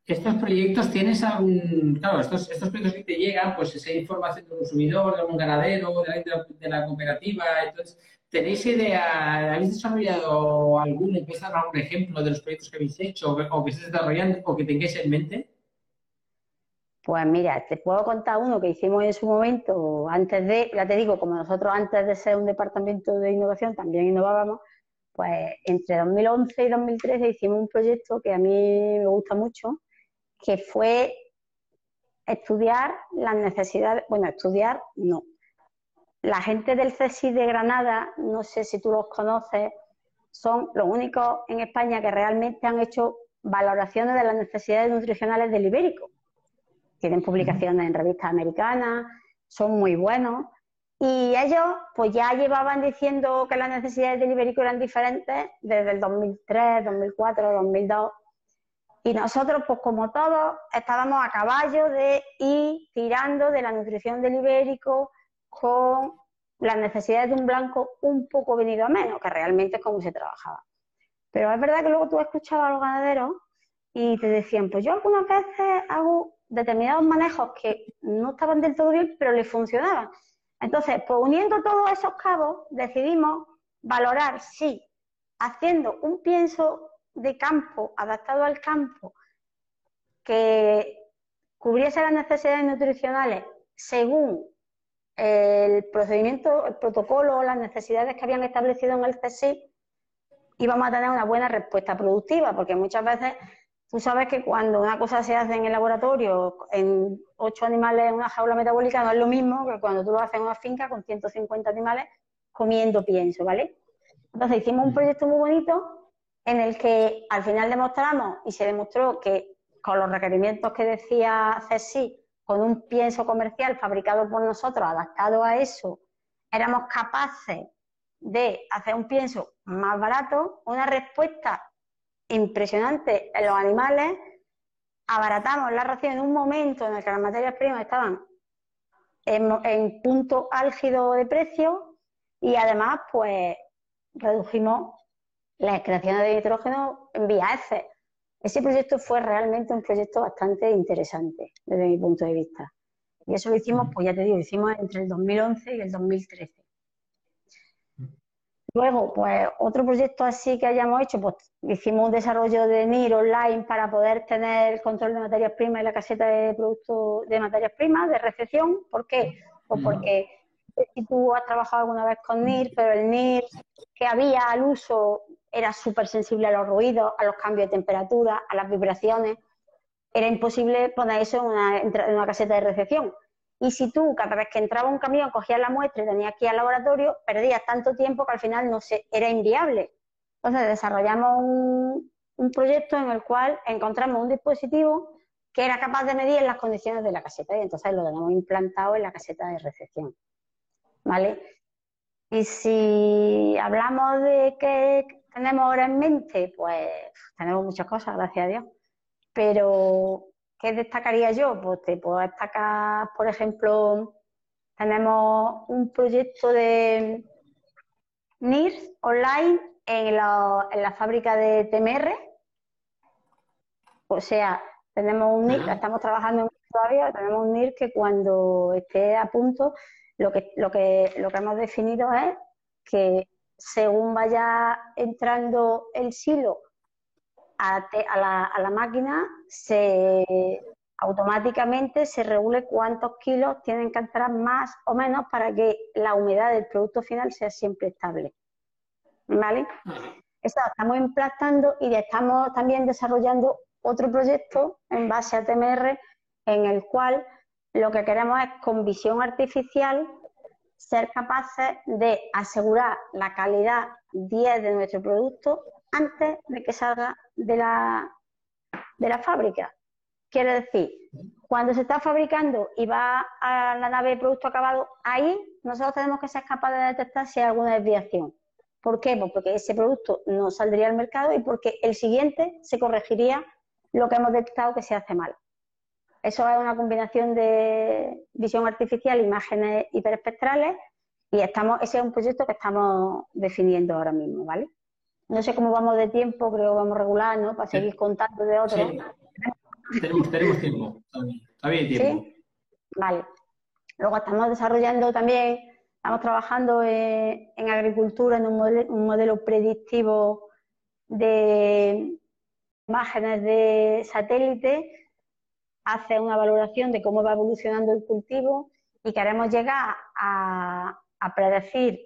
estos proyectos tienes algún, claro, estos, estos proyectos que te llegan, pues esa información del consumidor, de un ganadero, de la, de la cooperativa, entonces ¿Tenéis idea, habéis desarrollado algún, empieza algún ejemplo de los proyectos que habéis hecho o que desarrollando o que tengáis en mente? Pues mira, te puedo contar uno que hicimos en su momento, antes de, ya te digo, como nosotros antes de ser un departamento de innovación también innovábamos, pues entre 2011 y 2013 hicimos un proyecto que a mí me gusta mucho, que fue estudiar las necesidades, bueno, estudiar no, la gente del CSI de Granada, no sé si tú los conoces, son los únicos en España que realmente han hecho valoraciones de las necesidades nutricionales del ibérico. Tienen publicaciones en revistas americanas, son muy buenos. Y ellos pues ya llevaban diciendo que las necesidades del ibérico eran diferentes desde el 2003, 2004, 2002. Y nosotros, pues como todos, estábamos a caballo de ir tirando de la nutrición del ibérico, con las necesidades de un blanco un poco venido a menos, que realmente es como se trabajaba. Pero es verdad que luego tú escuchabas a los ganaderos y te decían, pues yo algunas veces hago determinados manejos que no estaban del todo bien, pero les funcionaban. Entonces, pues uniendo todos esos cabos, decidimos valorar si haciendo un pienso de campo, adaptado al campo, que cubriese las necesidades nutricionales según el procedimiento, el protocolo, las necesidades que habían establecido en el CSI, íbamos a tener una buena respuesta productiva, porque muchas veces tú sabes que cuando una cosa se hace en el laboratorio en ocho animales en una jaula metabólica no es lo mismo que cuando tú lo haces en una finca con 150 animales comiendo pienso, ¿vale? Entonces hicimos un proyecto muy bonito en el que al final demostramos y se demostró que con los requerimientos que decía CSI con un pienso comercial fabricado por nosotros, adaptado a eso, éramos capaces de hacer un pienso más barato, una respuesta impresionante en los animales, abaratamos la ración en un momento en el que las materias primas estaban en, punto álgido de precio y además, pues, redujimos la excreción de nitrógeno en vía F. Ese proyecto fue realmente un proyecto bastante interesante desde mi punto de vista. Y eso lo hicimos, pues ya te digo, lo hicimos entre el 2011 y el 2013. Luego, pues otro proyecto así que hayamos hecho, pues hicimos un desarrollo de NIR online para poder tener el control de materias primas y la caseta de productos de materias primas, de recepción. ¿Por qué? Pues porque si tú has trabajado alguna vez con NIR, pero el NIR que había al uso era súper sensible a los ruidos, a los cambios de temperatura, a las vibraciones. Era imposible poner eso en una, caseta de recepción. Y si tú, cada vez que entraba un camión, cogías la muestra y tenías que ir al laboratorio, perdías tanto tiempo que al final no se, era inviable. Entonces desarrollamos un, un proyecto en el cual encontramos un dispositivo que era capaz de medir las condiciones de la caseta y entonces lo tenemos implantado en la caseta de recepción. ¿Vale? Y si hablamos de qué tenemos ahora en mente, pues tenemos muchas cosas, gracias a Dios. Pero ¿Qué destacaría yo? Pues te puedo destacar, por ejemplo, tenemos un proyecto de NIRS online en la, fábrica de TMR. O sea, tenemos un NIR, estamos trabajando en todavía, tenemos un NIR que cuando esté a punto, lo que, lo que, lo que hemos definido es que según vaya entrando el silo a, la, máquina se automáticamente se regule cuántos kilos tienen que entrar más o menos para que la humedad del producto final sea siempre estable. ¿Vale? Eso estamos implantando y estamos también desarrollando otro proyecto en base a TMR en el cual lo que queremos es con visión artificial ser capaces de asegurar la calidad 10 de nuestro producto antes de que salga de la, de la fábrica. Quiere decir, cuando se está fabricando y va a la nave de producto acabado, ahí nosotros tenemos que ser capaces de detectar si hay alguna desviación. ¿Por qué? Pues porque ese producto no saldría al mercado y porque el siguiente se corregiría lo que hemos detectado que se hace mal. Eso es una combinación de visión artificial, imágenes hiperespectrales y estamos, ese es un proyecto que estamos definiendo ahora mismo, ¿vale? No sé cómo vamos de tiempo, creo que vamos regular, ¿no? Para seguir contando de otros. Tenemos, tiempo, está bien tiempo. ¿Sí? Vale. Luego estamos desarrollando también, estamos trabajando en, agricultura en un modelo, un modelo predictivo de imágenes de satélite, hace una valoración de cómo va evolucionando el cultivo y queremos llegar a, predecir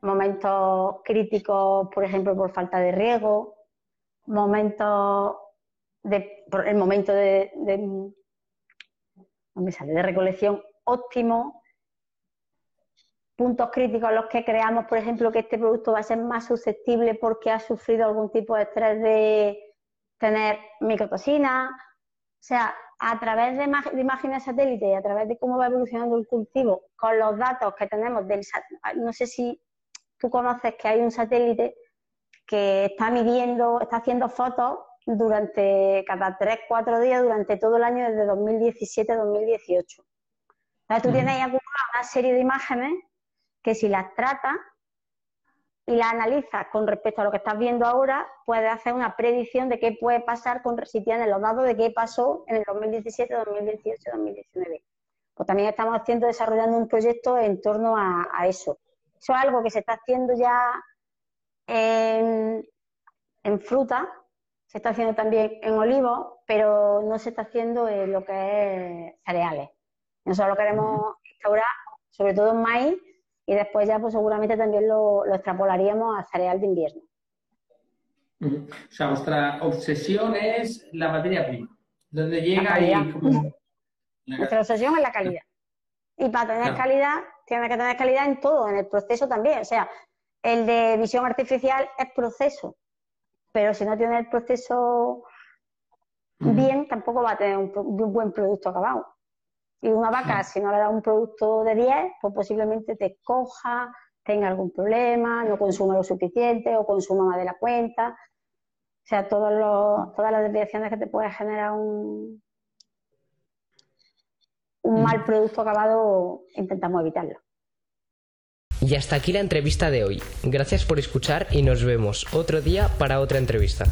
momentos críticos, por ejemplo, por falta de riego, momentos de, por el momento de, de, de recolección óptimo, puntos críticos en los que creamos, por ejemplo, que este producto va a ser más susceptible porque ha sufrido algún tipo de estrés de tener micotoxina. O sea, a través de, de imágenes satélite y a través de cómo va evolucionando el cultivo, con los datos que tenemos del no sé si tú conoces que hay un satélite que está midiendo, está haciendo fotos durante cada 3, 4 días durante todo el año desde 2017 a 2018. Entonces tú tienes ahí acumulada una serie de imágenes que si las tratas y las analizas con respecto a lo que estás viendo ahora, puedes hacer una predicción de qué puede pasar con, si tienes los datos de qué pasó en el 2017, 2018, 2019. Pues también estamos haciendo, desarrollando un proyecto en torno a eso. Eso es algo que se está haciendo ya en, fruta, se está haciendo también en olivos, pero no se está haciendo en lo que es cereales. Nosotros lo queremos instaurar, sobre todo en maíz, y después ya pues seguramente también lo, extrapolaríamos a cereal de invierno. O sea, vuestra obsesión es la materia prima, donde llega y... Nuestra obsesión es la calidad. Y para tener calidad tiene que tener calidad en todo, en el proceso también. O sea, el de visión artificial es proceso, pero si no tiene el proceso bien, tampoco va a tener un, buen producto acabado. Y una vaca, si no le da un producto de 10, pues posiblemente te coja, tenga algún problema, no consuma lo suficiente o consuma más de la cuenta. O sea, todos los, todas las desviaciones que te puede generar un, un mal producto acabado intentamos evitarlo. Y hasta aquí la entrevista de hoy. Gracias por escuchar y nos vemos otro día para otra entrevista.